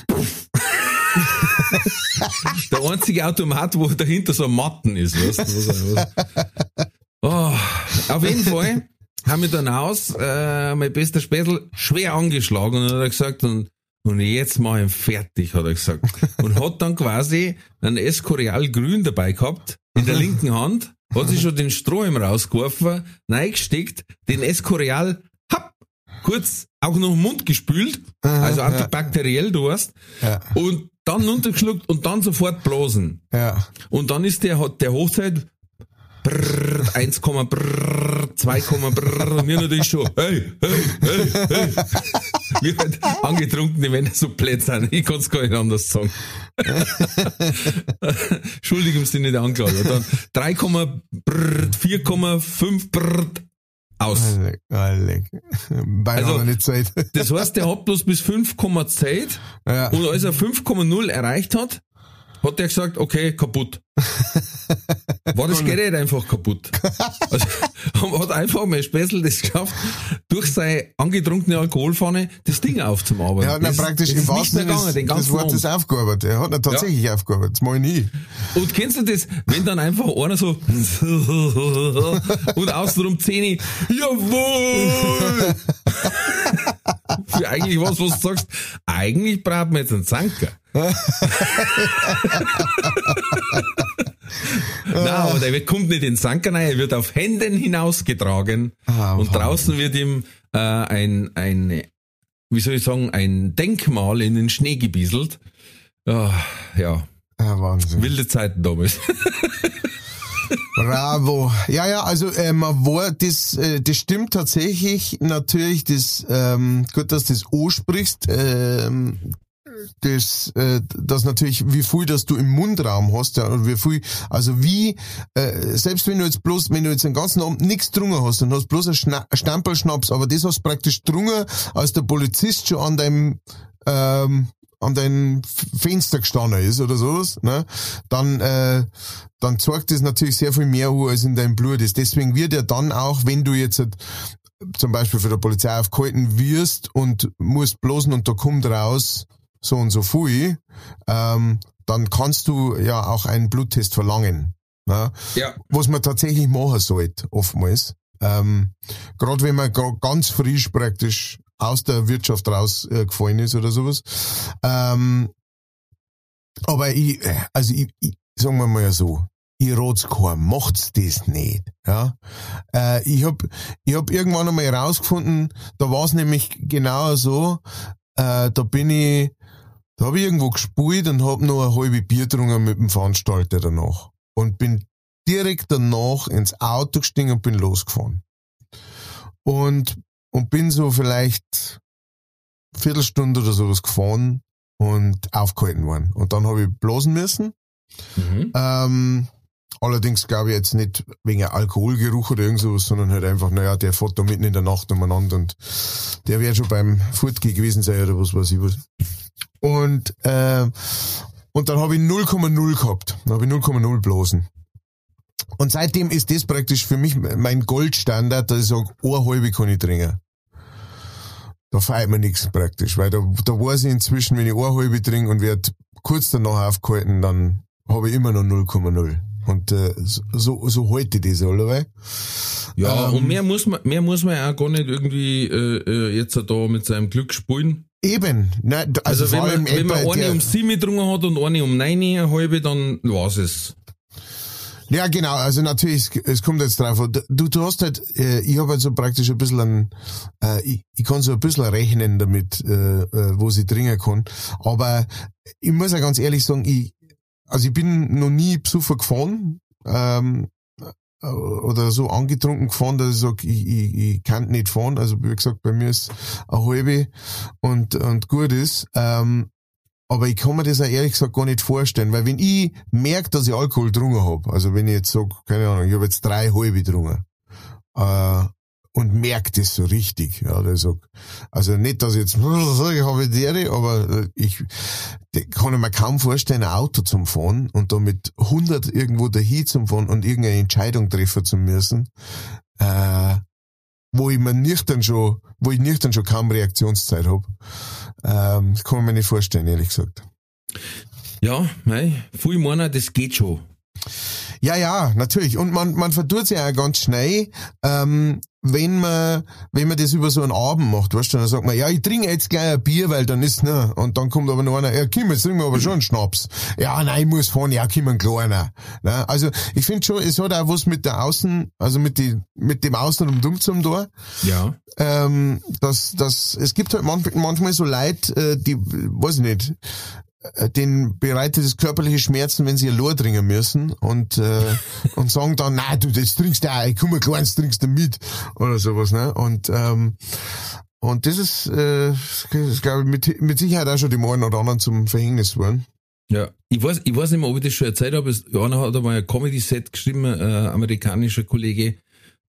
Der einzige Automat, wo dahinter so ein Matten ist, weißt du? Oh, auf jeden Fall haben wir dann aus, äh, mein bester Spätzl, schwer angeschlagen und dann hat er gesagt, und, und jetzt mach ich ihn fertig, hat er gesagt. Und hat dann quasi ein Escorial grün dabei gehabt, in der linken Hand, hat sich schon den Strohhalm rausgeworfen, reingesteckt, den Escorial, hopp, kurz auch noch im Mund gespült, also antibakteriell, du weißt, Ja. und dann runtergeschluckt und dann sofort blasen. Ja. Und dann ist der, hat der Hochzeit brrr, 1, brrr, 2, brrr, und wir natürlich schon, hey, hey, hey, hey. Wir halt angetrunkene Männer so blöd sind. Ich kann's gar nicht anders sagen. Entschuldigung, sie nicht angeklagt. Und dann 3, brrr, 4,5 brrr, aus. Beinahe Also- nicht Zeit. Das heißt, der hat bloß bis 5, Zeit Ja. und als er 5,0 erreicht hat, hat er gesagt, okay, kaputt. War das Gerät einfach kaputt. Also, hat einfach mein Späßel das geschafft, durch seine angetrunkene Alkoholfahne das Ding aufzuarbeiten. Er hat das, praktisch das im ist wahrsten Sinne ganzen Wortes Abend. aufgearbeitet. Er hat ihn tatsächlich aufgearbeitet. Das mach ich nie. Und kennst du das, wenn dann einfach einer so und außenrum Zähne, jawohl! Für eigentlich was, was du sagst, eigentlich braucht man jetzt einen Zanker. Nein, aber der kommt nicht in den Sanker rein, er wird auf Händen hinausgetragen Ah, und draußen wird ihm äh, ein, ein, wie soll ich sagen, ein Denkmal in den Schnee gebieselt. Ah, ja, Ah, Wahnsinn. wilde Zeiten damals. Bravo. Ja, ja, also äh, man war, das, äh, das stimmt tatsächlich natürlich, das, ähm, gut, dass du das ansprichst, ähm, das, äh, das natürlich, wie viel, dass du im Mundraum hast, ja, und wie viel, also wie, äh, selbst wenn du jetzt bloß, wenn du jetzt den ganzen Abend nichts drungen hast und hast bloß einen Schna Stempelschnaps, aber das hast du praktisch drungen, als der Polizist schon an deinem, ähm, an deinem F- Fenster gestanden ist oder sowas, ne, dann, äh, dann zeigt das natürlich sehr viel mehr an, als in deinem Blut ist. Deswegen wird er dann auch, wenn du jetzt halt zum Beispiel für der Polizei aufgehalten wirst und musst bloßen und da kommt raus so und so viel, ähm, dann kannst du ja auch einen Bluttest verlangen. Ne? Ja. Was man tatsächlich machen sollte, oftmals. Ähm, Gerade wenn man ganz frisch praktisch aus der Wirtschaft rausgefallen äh, ist oder sowas. Ähm, aber ich, also ich, ich sagen wir mal so, ich rat's keinem, macht's das nicht. Ja? Äh, ich hab ich hab irgendwann einmal herausgefunden, da war's nämlich genau so, äh, da bin ich, da hab ich irgendwo gespielt und hab noch eine halbe Bier getrunken mit dem Veranstalter danach. Und bin direkt danach ins Auto gestiegen und bin losgefahren. Und, und bin so vielleicht Viertelstunde oder sowas gefahren und aufgehalten worden. Und dann habe ich blasen müssen. Mhm. Ähm, allerdings glaube ich jetzt nicht wegen Alkoholgeruch oder irgend sowas, sondern halt einfach, naja, der fährt da mitten in der Nacht umeinander und der wäre schon beim Fortgehen gewesen sein oder was weiß ich was. Und, äh, und dann habe ich 0,0 gehabt. Dann habe ich 0,0 blasen. Und seitdem ist das praktisch für mich mein Goldstandard, dass ich sage, eine halbe kann ich trinken. Da feiert mir nichts praktisch, weil da, da weiß ich inzwischen, wenn ich eine halbe trinke und werde kurz danach aufgehalten, dann habe ich immer noch 0,0. Und äh, so, so halte ich das allerweil. Ja, Ähm. und mehr muss man, mehr muss man ja auch gar nicht irgendwie äh, äh, jetzt da mit seinem Glück spielen. Eben. Nein, also, Also, wenn man, wenn man eine der- um sieben getrunken hat und eine um neun, eine halbe, dann war's es. Ja, genau. Also natürlich, es, kommt jetzt drauf. Du, du hast halt, äh, ich habe halt so praktisch ein bisschen ein, äh, ich, ich kann so ein bisschen rechnen damit, äh, äh, wo sie trinken kann. Aber ich muss ja ganz ehrlich sagen, ich, also ich bin noch nie Besucher gefahren, ähm, äh, oder so angetrunken gefahren, dass ich sage, ich, ich, ich kann nicht fahren. Also wie gesagt, bei mir ist eine halbe und, und gut ist. Ähm, aber ich kann mir das auch ehrlich gesagt gar nicht vorstellen, weil wenn ich merke, dass ich Alkohol getrunken hab, also wenn ich jetzt sage, keine Ahnung, ich habe jetzt drei halbe getrunken, äh, und merke das so richtig, ja, der sag, also nicht, dass ich jetzt, ich habe die, aber äh, ich kann ich mir kaum vorstellen, ein Auto zum Fahren und da mit 100 irgendwo dahin zum Fahren und irgendeine Entscheidung treffen zu müssen, äh, wo ich mir nicht dann schon, wo ich nicht dann schon kaum Reaktionszeit hab. Ähm, das kann man mir nicht vorstellen, ehrlich gesagt. Ja, mei, viel meiner, das geht schon. Ja, ja, natürlich. Und man, man verdurrt sich auch ganz schnell, ähm, wenn man, wenn man das über so einen Abend macht, weißt du, dann sagt man, ja, ich trinke jetzt gleich ein Bier, weil dann ist, ne, und dann kommt aber noch einer, ja, komm, jetzt trinken wir aber schon einen Schnaps. Ja, nein, ich muss fahren, ja, komm, ein kleiner. Ne? Also, ich finde schon, es hat auch was mit der Außen, also mit die, mit dem Außen und Dumm zum da. Ja. ähm, dass, dass es gibt halt manch, manchmal so Leute, äh, die, weiß ich nicht, äh, denen bereitet es körperliche Schmerzen, wenn sie ein Lohr trinken müssen und, äh, und sagen dann, na du, das trinkst du auch, ich komm, ein kleines trinkst du mit oder sowas, ne? Und, ähm, und das ist, äh, das glaube ich, mit, mit Sicherheit auch schon dem einen oder anderen zum Verhängnis geworden. Ja, ich weiß, ich weiß nicht mehr, ob ich das schon erzählt habe. Es- Einer hat einmal ein Comedy-Set geschrieben, ein äh, amerikanischer Kollege,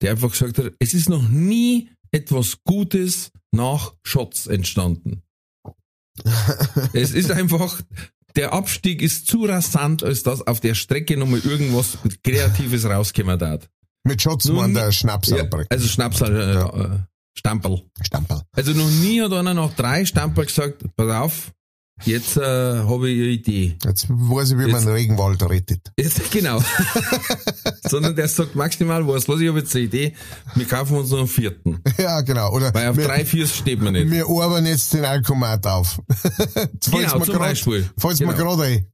der einfach gesagt hat, es ist noch nie etwas Gutes nach Shots entstanden. Es ist einfach, der Abstieg ist zu rasant, als dass auf der Strecke nochmal irgendwas Kreatives rauskommen darf. Mit Schatz Nun- waren der Schnaps Ja, praktisch. also Schnaps, äh, äh, Stamperl. Stamperl. Also noch nie hat einer nach drei Stamperl gesagt, pass auf, jetzt äh, habe ich eine Idee. Jetzt weiß ich, wie man Jetzt- einen Regenwald rettet. Jetzt, genau. Sondern der sagt maximal was. Was ich habe jetzt eine Idee, wir kaufen uns noch einen vierten. Ja, genau. Oder Weil auf wir- drei, vier steht man nicht. Wir arbeiten jetzt den Alkomat auf. Jetzt fällt's Genau, zum grad- Beispiel. Mir Genau. gerade ein.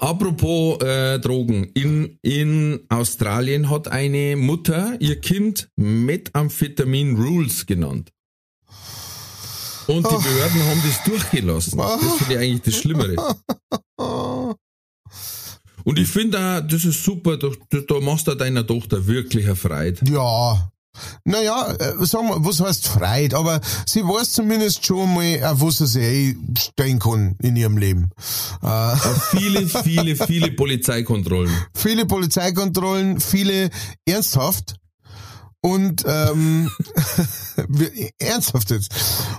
Apropos äh, Drogen. In, in Australien hat eine Mutter ihr Kind Methamphetamin Rules genannt. Und die Behörden haben das durchgelassen. Das finde ich eigentlich das Schlimmere. Und ich finde auch, das ist super, da, da machst du deiner Tochter wirklich eine Freude. Ja. Naja, äh, sagen wir, was heißt Freit, aber sie weiß zumindest schon mal, auf was sie sich einstellen kann in ihrem Leben. Äh, Auf viele, viele, viele Polizeikontrollen. viele Polizeikontrollen, viele ernsthaft. Und ähm, ernsthaft jetzt.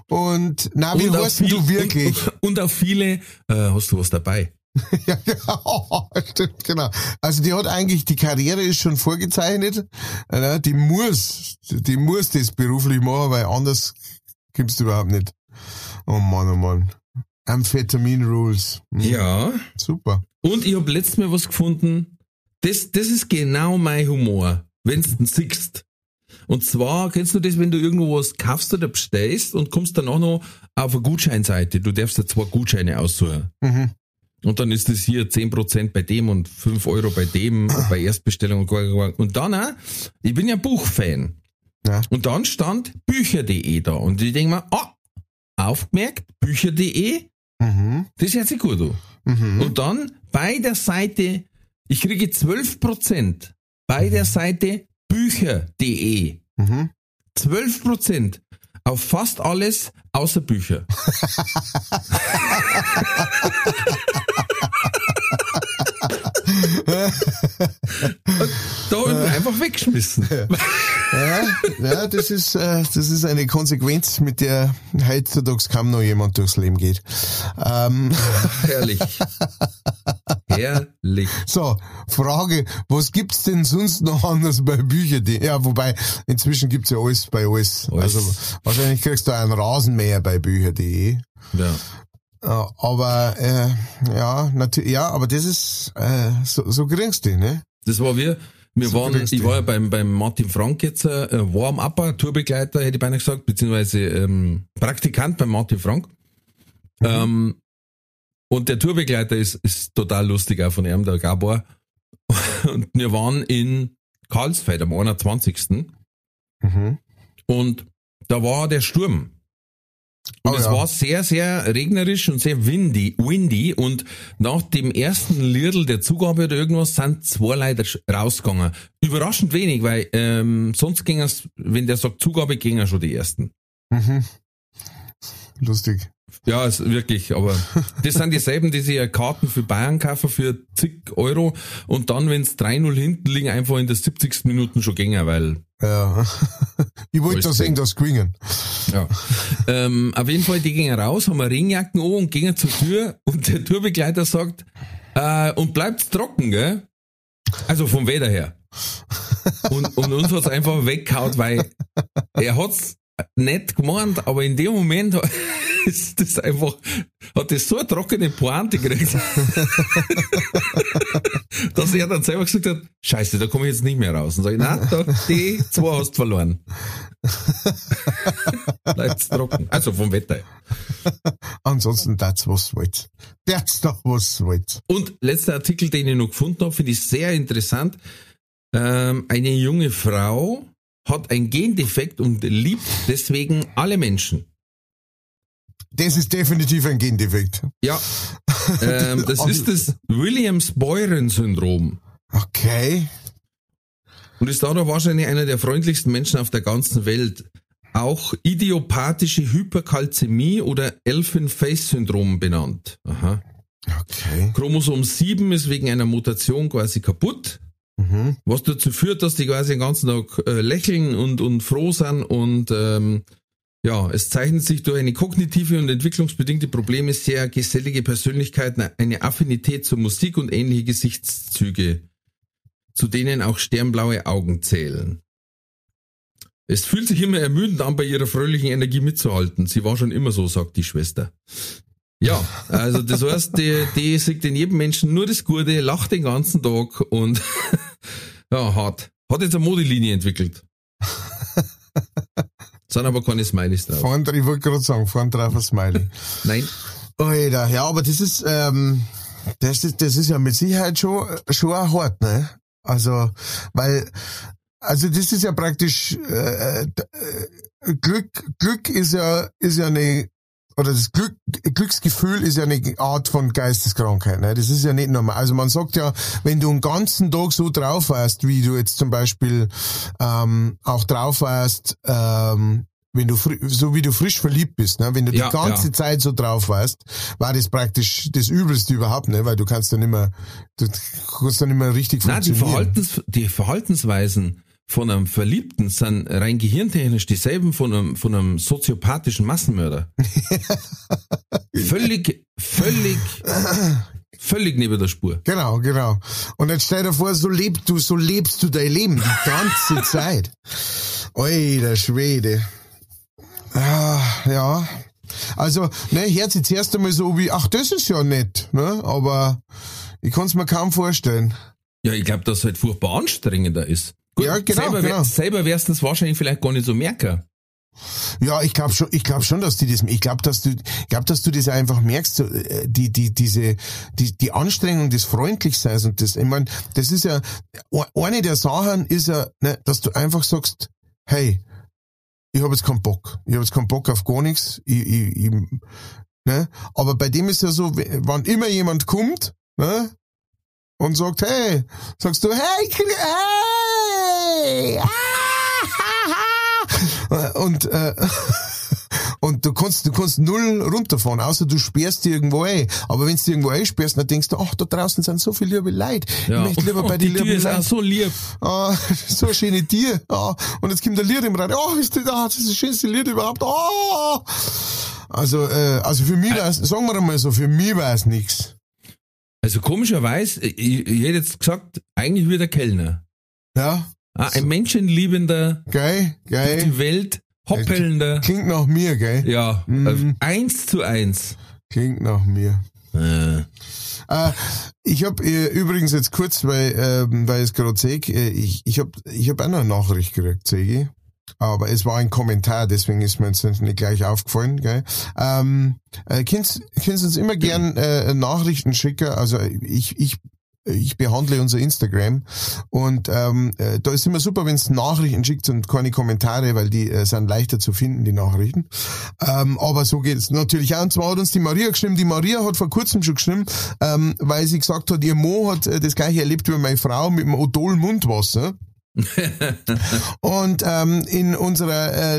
Und na, wie viel- du wirklich? Und, und auf viele, äh, hast du was dabei? Ja, genau, stimmt, genau. Also die hat eigentlich, die Karriere ist schon vorgezeichnet. Äh, ne, Die muss, die muss das beruflich machen, weil anders kommst du überhaupt nicht. Oh Mann, oh Mann. Amphetamin Rules. Hm, Ja. Super. Und ich habe letztes Mal was gefunden, das, das ist genau mein Humor, wenn's den siehst. Und zwar, kennst du das, wenn du irgendwo was kaufst oder bestellst und kommst dann auch noch auf eine Gutscheinseite. Du darfst ja zwei Gutscheine aussuchen. Mhm. Und dann ist das hier 10% bei dem und 5 Euro bei dem, bei Erstbestellung und Und dann, auch, ich bin ja Buchfan. Ja. Und dann stand bücher.de da. Und ich denke mir, ah, aufgemerkt, bücher.de, Mhm. das hört sich gut an. Mhm. Und dann bei der Seite, ich kriege 12% bei der Seite bücher.de. Mhm. 12% auf fast alles außer Bücher. Und da mich einfach weggeschmissen. Ja, ja, das ist, äh, das ist eine Konsequenz, mit der heutzutage kaum noch jemand durchs Leben geht. Ähm, Herrlich. Herrlich. so, Frage, was gibt's denn sonst noch anders bei Büchern? Ja, wobei, inzwischen gibt's ja alles bei alles. Alles. Also, wahrscheinlich kriegst du einen Rasenmäher bei bücher.de. Ja. Aber äh, ja, natürlich, ja, aber das ist äh, so, so kriegst du, ne? Das war wir. Wir So waren, ich war ja beim, beim Martin Frank jetzt, äh, Warm-Upper, Tourbegleiter, hätte ich beinahe gesagt, beziehungsweise ähm, Praktikant beim Martin Frank. Mhm. Ähm, und der Tourbegleiter ist, ist total lustig, auch von ihm, der Gabor. Und wir waren in Karlsfeld am 21. Mhm. Und da war der Sturm. Und Oh es ja. war sehr, sehr regnerisch und sehr windy, windy. Und nach dem ersten Liedl der Zugabe oder irgendwas sind zwei Leute rausgegangen. Überraschend wenig, weil ähm, sonst ging es, wenn der sagt Zugabe, gingen schon die ersten. Mhm. Lustig. Ja, ist wirklich, aber das sind dieselben, die sich ja Karten für Bayern kaufen für zig Euro und dann, wenn es 3-0 hinten liegen, einfach in der 70. Minuten schon gingen, weil Ja. Ich wollte da Alles sehen, das Quingen. Ja. ähm, auf jeden Fall, die gingen raus, haben eine Regenjacken an und gingen zur Tür und der Tourbegleiter sagt, äh, und bleibt's trocken, gell? Also vom Wetter her. Und, und uns hat's einfach weggehaut, weil er hat's nicht gemeint, aber in dem Moment ist das einfach, hat das so eine trockene Pointe gekriegt, dass er dann selber gesagt hat, scheiße, da komme ich jetzt nicht mehr raus. Und sag ich, na, da, die zwei hast du verloren. Bleibt's trocken. Also vom Wetter. Ansonsten, das was wollt. Das doch was wollt. Und letzter Artikel, den ich noch gefunden habe, finde ich sehr interessant. Ähm, eine junge Frau hat ein Gendefekt und liebt deswegen alle Menschen. Das ist definitiv ein Gendefekt. Ja, ähm, das ist das Williams-Beuren-Syndrom Okay. und ist dadurch wahrscheinlich einer der freundlichsten Menschen auf der ganzen Welt. Auch idiopathische Hyperkalzämie oder Elfin-Face-Syndrom benannt. Aha. Okay. Chromosom 7 ist wegen einer Mutation quasi kaputt. Mhm. was dazu führt, dass die quasi den ganzen Tag äh, lächeln und, und froh sind und ähm, ja, es zeichnet sich durch eine kognitive und entwicklungsbedingte Probleme sehr gesellige Persönlichkeit, eine Affinität zur Musik und ähnliche Gesichtszüge, zu denen auch sternblaue Augen zählen. Es fühlt sich immer ermüdend an, bei ihrer fröhlichen Energie mitzuhalten. Sie war schon immer so, sagt die Schwester. Ja, also das heißt, die, die sieht in jedem Menschen nur das Gute, lacht den ganzen Tag und ja, hat. Hat jetzt eine Modelinie entwickelt. Sind aber keine Smileys drauf. Vorn, ich wollte gerade sagen, vorn drauf ein Smiley. Nein. Alter, ja, aber das ist, ähm, das ist, das ist ja mit Sicherheit schon, schon auch hart, ne? Also, weil, also das ist ja praktisch, äh, äh, Glück, Glück ist ja, ist ja eine, oder das Glück, Glücksgefühl ist ja eine Art von Geisteskrankheit, ne? Das ist ja nicht normal. Also man sagt ja, wenn du einen ganzen Tag so drauf warst, wie du jetzt zum Beispiel, ähm, auch drauf warst, ähm, wenn du so wie du frisch verliebt bist, ne? wenn du Ja, die ganze ja. Zeit so drauf warst, war das praktisch das Übelste überhaupt, ne? weil du kannst dann immer, du kannst dann immer richtig Nein, die, funktionieren. Verhaltens, die Verhaltensweisen von einem Verliebten sind rein gehirntechnisch dieselben von einem, von einem soziopathischen Massenmörder. völlig, völlig, völlig neben der Spur. Genau, genau. Und jetzt stell dir vor, so lebst du, so lebst du dein Leben die ganze Zeit. Alter Schwede. Ah, ja. Also, ne, hört sich zuerst einmal so wie, ach, das ist ja nett, ne? Aber ich kann's mir kaum vorstellen. Ja, ich glaube, dass es halt furchtbar anstrengender ist. Ja, genau, selber, genau. selber wärst du das wahrscheinlich vielleicht gar nicht so merken. Ja, ich glaube schon, ich glaube schon, dass die das, ich glaube, dass du, ich glaube, dass du das einfach merkst, äh, die, die, diese, die, die Anstrengung des Freundlichseins und das, ich meine, das ist ja, eine der Sachen ist ja, ne, dass du einfach sagst, hey, ich habe jetzt keinen Bock, ich habe jetzt keinen Bock auf gar nichts, ich, ich, ich, ne, aber bei dem ist ja so, wann immer jemand kommt, ne, und sagt, hey, sagst du, hey, Kri- hey, ah, und äh, und du kannst du kannst null runterfahren, außer du sperrst die irgendwo ein. Aber wenn du irgendwo einsperrst, dann denkst du, ach, da draußen sind so viele liebe Leute. Ja. Ich möchte lieber bei den lieben Leuten. so lieb. Ah, so ein schönes Tier. Ah, und jetzt kommt der Lied im Radio. Oh, ist das, ah, das ist das schönste Lied überhaupt. Oh. Also, äh, also für mich war's, sagen wir einmal so, für mich war es nix. Also komischerweise, ich, ich hätte jetzt gesagt, eigentlich wie der Kellner. Ja, Ah, ein menschenliebender, geil, geil. die Welt hoppelnder. Klingt nach mir, gell? Ja, Mhm. äh, eins zu eins. Klingt nach mir. Äh, Äh, ich habe äh, übrigens jetzt kurz, weil, ähm, weil ich es gerade sehe, äh, ich, ich habe ich hab auch noch eine Nachricht gekriegt, Segi. Aber es war ein Kommentar, deswegen ist mir jetzt nicht gleich aufgefallen. Gell? Ähm, äh, könnt, könnt uns immer gern äh, Nachrichten schicken. Also ich, ich ich behandle unser Instagram und ähm, äh, da ist immer super, wenn es Nachrichten schickt und keine Kommentare, weil die äh, sind leichter zu finden, die Nachrichten. Ähm, aber so geht es natürlich auch. Und zwar hat uns die Maria geschrieben. Die Maria hat vor kurzem schon geschrieben, ähm, weil sie gesagt hat, ihr Mo hat äh, das gleiche erlebt wie meine Frau mit dem Odol Mundwasser. Und ähm, in unserer äh,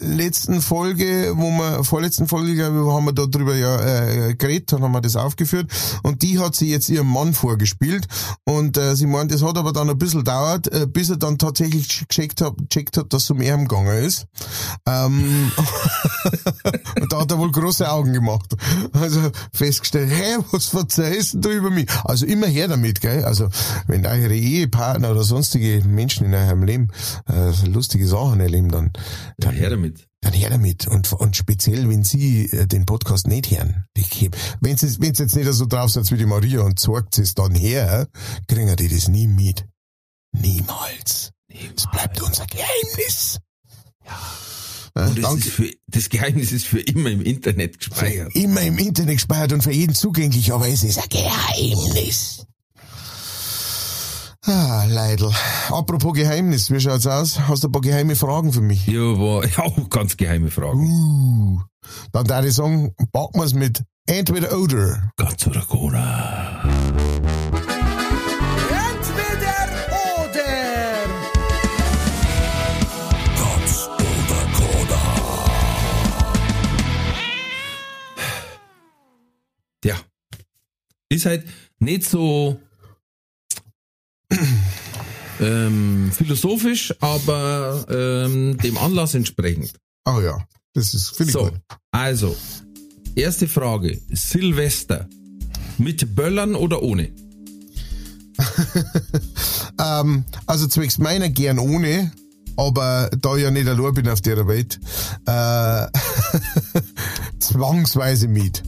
letzten Folge, wo wir, vorletzten Folge, glaube ich, haben wir darüber ja äh, geredet, dann haben wir das aufgeführt. Und die hat sie jetzt ihrem Mann vorgespielt. Und äh, sie meint, es hat aber dann ein bisschen dauert, äh, bis er dann tatsächlich gecheckt hat, gecheckt hat dass es um ihn gegangen ist. Ähm, und da hat er wohl große Augen gemacht. Also festgestellt, hä, was verzeihst du über mich? Also immer her damit, gell? Also wenn eure Ehepartner oder sonstige Menschen in eurem Leben äh, lustige Sachen erleben, dann, dann her damit. Dann her damit. Und, und speziell, wenn Sie äh, den Podcast nicht hören. Wenn Sie jetzt nicht so drauf seid wie die Maria und sorgt es dann her, kriegen die das nie mit. Niemals. Es bleibt unser Geheimnis. Ja. Und das, für, das Geheimnis ist für immer im Internet gespeichert. Für immer im Internet gespeichert und für jeden zugänglich, aber es ist ein Geheimnis. Ah, Leidl. Apropos Geheimnis, wie schaut's aus? Hast du ein paar geheime Fragen für mich? Ja, war ja, auch ganz geheime Fragen. Uh, dann darf ich sagen, packen wir's mit Entweder oder. Ganz oder Cola. Entweder oder. Ganz oder Cola. Ja. Ist halt nicht so ähm, philosophisch, aber ähm, dem Anlass entsprechend. Oh ja, das ist finde ich So, gut. also, erste Frage. Silvester. Mit Böllern oder ohne? Ähm, also zwecks meiner gern ohne, aber da ich ja nicht allein bin auf der Welt, äh, zwangsweise mit.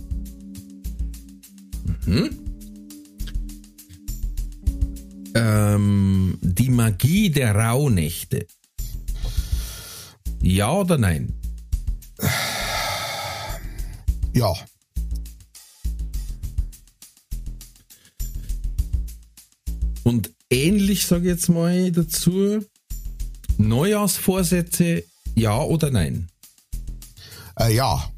Ähm, die Magie der Rauhnächte. Ja oder nein? Ja. Und ähnlich sage ich jetzt mal dazu. Neujahrsvorsätze, ja oder nein? Äh, ja.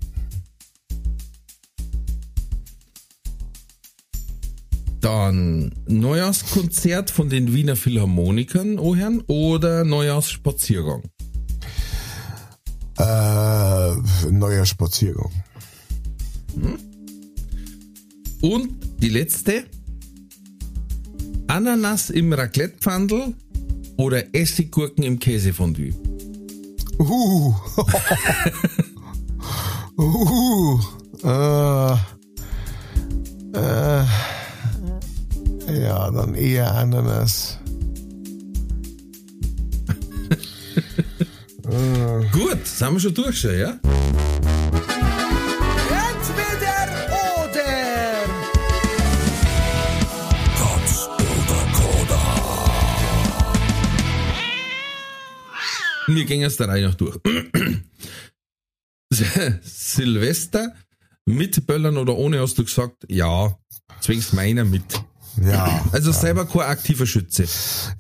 Dann Neujahrskonzert von den Wiener Philharmonikern, Oherrn, oder Neujahrsspaziergang? Äh, neuer Spaziergang. Und die letzte. Ananas im Raclettepfandel oder Essiggurken im Käsefondue? Uh. uh. Äh, äh, ja, dann eher Ananas. Gut, sind wir schon durch schon, ja? Entweder oder. Katz oder Koda. Wir gehen jetzt der Reihe nach durch. Silvester mit Böllern oder ohne hast du gesagt, ja, zwingst meiner mit. Ja. Also selber kein aktiver Schütze.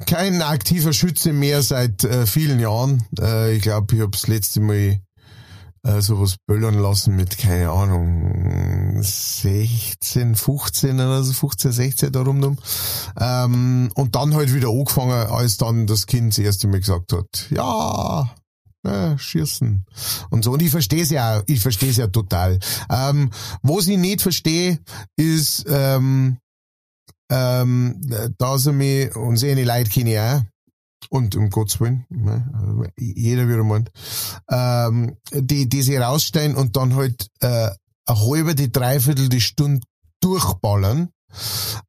Kein aktiver Schütze mehr seit äh, vielen Jahren. Äh, ich glaube, ich habe das letzte Mal äh, sowas böllern lassen mit, keine Ahnung, 16, 15 oder so, 15, 16 darum. drum. Ähm, und dann halt wieder angefangen, als dann das Kind das erste Mal gesagt hat, ja, ja, schießen. Und so. Und ich verstehe es ja ich verstehe es ja total. Ähm, was ich nicht verstehe, ist, ähm, ähm, da sind wir, und seine Leute kenne ich auch. Und um Gottes Willen, ne, jeder wie er meint, ähm, die, die sich rausstellen und dann halt äh, eine halbe, die dreiviertel die Stunde durchballern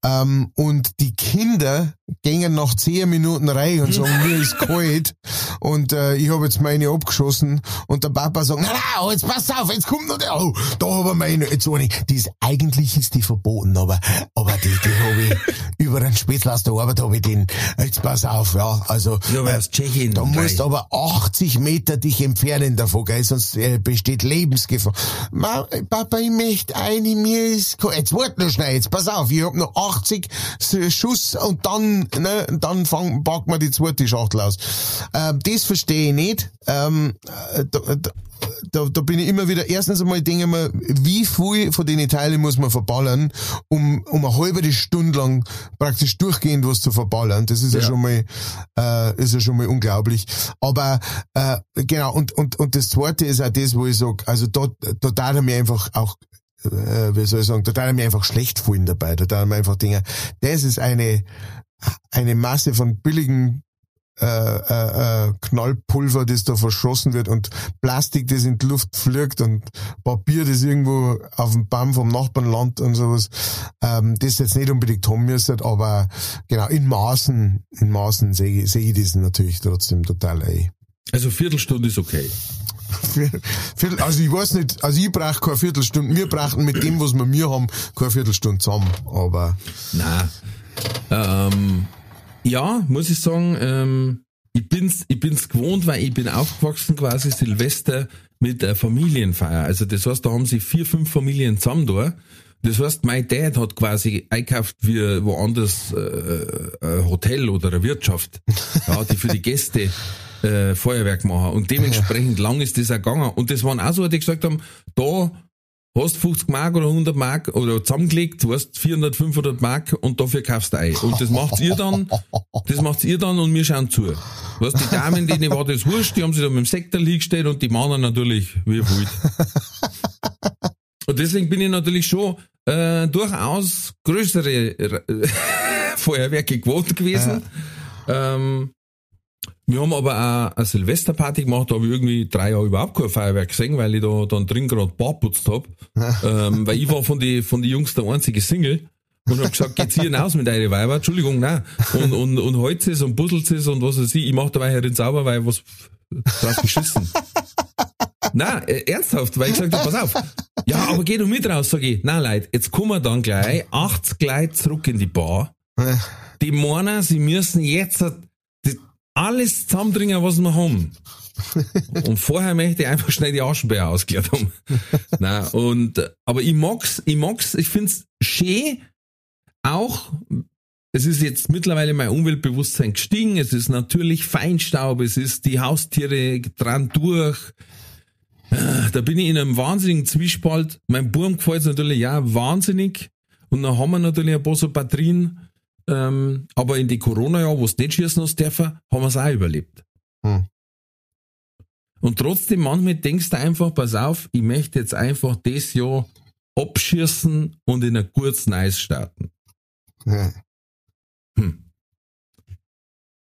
Ähm, und die Kinder gingen nach zehn Minuten rein und sagen, mir ist kalt und äh, ich habe jetzt meine abgeschossen und der Papa sagt, na, na, jetzt pass auf, jetzt kommt noch der, oh, da habe ich meine, jetzt eine, die ist, eigentlich ist die verboten, aber, aber die, die habe ich über einen Spätzl aus der Arbeit habe ich den, jetzt pass auf, ja, also, Ja, aus Tschechien. da musst gleich. aber 80 Meter dich entfernen davon, gell, sonst äh, besteht Lebensgefahr. Ma, Papa, ich möchte eine, mir ist, kalt. jetzt wart nur schnell, jetzt pass auf, ich hab noch 80 S- Schuss und dann, ne, dann fang, packen wir die zweite Schachtel aus. Ähm, das verstehe ich nicht. Ähm, äh, da, da, da, da bin ich immer wieder, erstens einmal denke ich mir, wie viel von den Teilen muss man verballern, um, um eine halbe Stunde lang praktisch durchgehend was zu verballern. Das ist ja, Ja. schon mal, äh, ist ja schon mal unglaublich. Aber, äh, genau, und, und, und das zweite ist auch das, wo ich sag, also da, da darf er mir einfach auch, äh, wie soll ich sagen, er mir einfach schlecht fühlen dabei. Er mir einfach Dinge, das ist eine, eine Masse von billigen äh, äh, äh, Knallpulver, das da verschossen wird und Plastik, das in die Luft fliegt und Papier, das irgendwo auf dem Baum vom Nachbarn landet und sowas. Ähm, das jetzt nicht unbedingt haben müssen, aber genau, in Maßen, in Maßen sehe ich, sehe ich das natürlich trotzdem total ein. Also Viertelstunde ist okay. Viertel, also ich weiß nicht, also ich brauche keine Viertelstunde. Wir brauchen mit dem, was wir mir haben, keine Viertelstunde zusammen. Aber Na. Ähm, ja, muss ich sagen, ähm, ich bin's, ich bin's gewohnt, weil ich bin aufgewachsen quasi Silvester mit der Familienfeier. Also das heißt, da haben sich vier, fünf Familien zusammen da. Das heißt, mein Dad hat quasi einkauft wie woanders äh, ein Hotel oder eine Wirtschaft, ja, die für die Gäste äh, Feuerwerk machen. Und dementsprechend lang ist das auch gegangen. Und das waren auch so, die gesagt haben, da hast 50 Mark oder 100 Mark oder zusammengelegt, du hast 400, 500 Mark und dafür kaufst du ein. Und das macht ihr dann, das macht ihr dann und wir schauen zu. Weißt, die Damen, denen war das wurscht, die haben sich da mit dem Sektor gestellt und die Männer natürlich wie wild. Und deswegen bin ich natürlich schon äh, durchaus größere Feuerwerke gewohnt gewesen. Ähm, wir haben aber auch eine Silvesterparty gemacht, da habe ich irgendwie drei Jahre überhaupt kein Feuerwerk gesehen, weil ich da dann drin gerade Bar putzt hab. ähm, weil ich war von den von die Jungs der einzige Single und hab gesagt, geht's hier hinaus mit eure Weiber? Entschuldigung, nein. Und, und, und holzt es und puzzelt es und was weiß ich. Ich mach dabei herin sauber, weil was drauf geschissen. Nein, äh, ernsthaft, weil ich gesagt hab, pass auf. Ja, aber geh du mit raus, sag ich. Nein, Leute, jetzt kommen wir dann gleich 80 Leute zurück in die Bar. Die meinen, sie müssen jetzt alles zusammendringen, was wir haben. Und vorher möchte ich einfach schnell die Aschenbeere ausgeklärt haben. Nein, und, aber ich mag's, ich mag's, ich find's schön, auch, es ist jetzt mittlerweile mein Umweltbewusstsein gestiegen, es ist natürlich Feinstaub, es ist die Haustiere dran durch, Äh, da bin ich in einem wahnsinnigen Zwiespalt. Mein Burm gefällt's natürlich ja wahnsinnig. Und dann haben wir natürlich ein paar so Batterien, ähm, aber in die Corona-Jahr, wo es nicht schießen hast dürfen, haben wir es auch überlebt. Hm. Und trotzdem, manchmal denkst du einfach, pass auf, ich möchte jetzt einfach das Jahr abschießen und in ein gutes Neues starten. ja. Hm.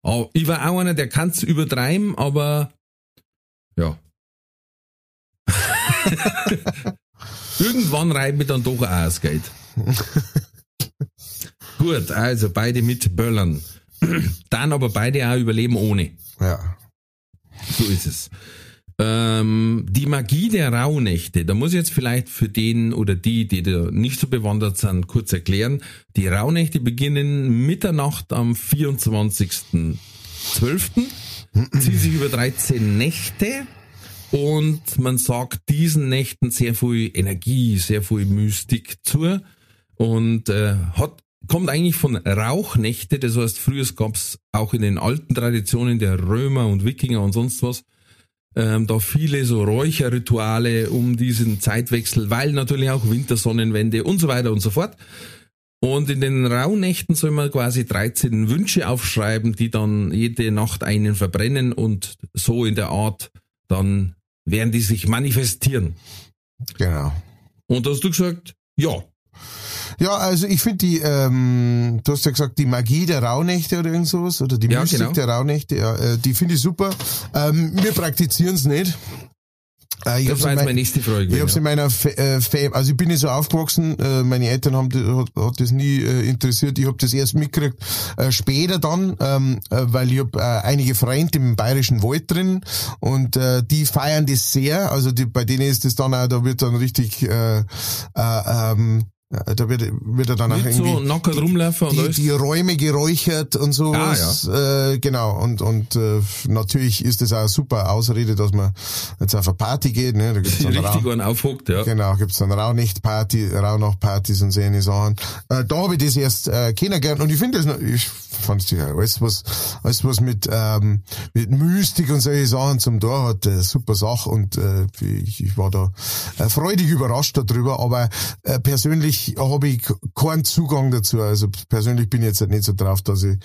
Aber ich war auch einer, der kann's übertreiben, aber ja. Irgendwann reibt mir dann doch auch das Geld. Gut, also beide mit Böllern. Dann aber beide auch überleben ohne. ja. So ist es. Ähm, die Magie der Rauhnächte, da muss ich jetzt vielleicht für den oder die, die da nicht so bewandert sind, kurz erklären. Die Rauhnächte beginnen Mitternacht am 24.12., ziehen sich über 13 Nächte und man sagt diesen Nächten sehr viel Energie, sehr viel Mystik zu und äh, hat kommt eigentlich von Rauchnächte, das heißt, früher gab's auch in den alten Traditionen der Römer und Wikinger und sonst was, ähm, da viele so Räucherrituale um diesen Zeitwechsel, weil natürlich auch Wintersonnenwende und so weiter und so fort. Und in den Rauhnächten soll man quasi 13 Wünsche aufschreiben, die dann jede Nacht einen verbrennen und so in der Art dann werden die sich manifestieren. Genau. Und da hast du gesagt, ja, Ja, also ich finde die, ähm, du hast ja gesagt, die Magie der Rauhnächte oder irgend sowas, oder die Ja, Mystik genau. der Rauhnächte, ja, äh, die finde ich super. Ähm, wir praktizieren es nicht. Äh, ich Das war in jetzt mein- meine nächste Frage. Ich ja. in meiner Fa äh, Fam also ich bin nicht so aufgewachsen, äh, meine Eltern haben das- hat, hat das nie äh, interessiert. Ich hab das erst mitgekriegt äh, später dann, ähm, äh, weil ich hab äh, einige Freunde im Bayerischen Wald drin und äh, die feiern das sehr. Also die, bei denen ist das dann auch, da wird dann richtig äh, äh, ähm, äh, da wird, wird er dann auch irgendwie so nackert rumlaufen die, alles. die Räume geräuchert und so. Ah, äh, genau. Und und äh, natürlich ist das auch eine super Ausrede, dass man jetzt auf eine Party geht. Ne? Da gibt's Die dann richtig Rauch, einen aufhockt, ja. genau, gibt's dann Rauhnächte-Party, Rauhnacht-Partys und so eine Sachen. Äh, da habe ich das erst äh, kennengelernt und ich finde das, ich fand ja alles was, alles was mit ähm, mit Mystik und solche Sachen zum Tor hat, äh, super Sache und äh, ich, ich war da äh, freudig überrascht darüber, aber äh, persönlich habe ich keinen Zugang dazu. Also persönlich bin ich jetzt nicht so drauf, dass ich,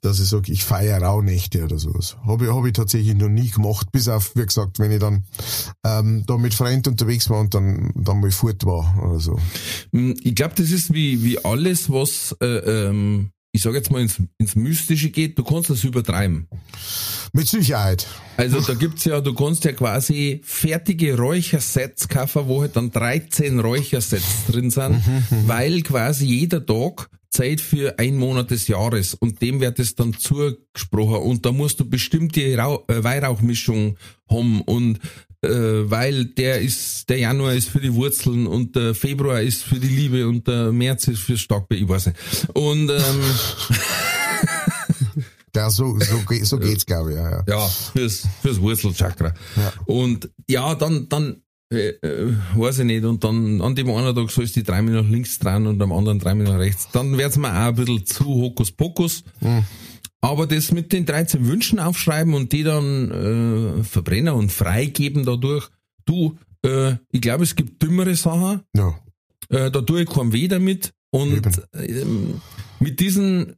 dass ich sage, ich feiere Rauhnächte oder sowas. Habe ich, hab ich tatsächlich noch nie gemacht, bis auf, wie gesagt, wenn ich dann ähm, da mit Freunden unterwegs war und dann, dann mal fort war oder so. Hm, Ich glaube, das ist wie, wie alles, was, äh, ähm, ich sage jetzt mal, ins, ins Mystische geht, du kannst das übertreiben. Mit Sicherheit. Also da gibt's ja, du kannst ja quasi fertige Räuchersets kaufen, wo halt dann 13 Räuchersets drin sind, weil quasi jeder Tag Zeit für ein Monat des Jahres und dem wird es dann zugesprochen und da musst du bestimmte Rau äh, Weihrauchmischung haben und äh, weil der ist, der Januar ist für die Wurzeln und der Februar ist für die Liebe und der März ist fürs Starkbe, ich weiß nicht. Und ähm, Ja, so, so, so geht's, glaube ich, ja, ja. Ja, fürs, fürs Wurzelchakra. Ja. Und ja, dann, dann, äh, äh, weiß ich nicht, und dann an dem einen Tag sollst du die dreimal nach links dran und am anderen dreimal nach rechts. Dann wird's mir auch ein bisschen zu Hokuspokus. Aber das mit den 13 Wünschen aufschreiben und die dann äh, verbrennen und freigeben dadurch, du, äh, ich glaube, es gibt dümmere Sachen, ja. äh, da tue ich keinen weh damit. Und ähm, mit diesen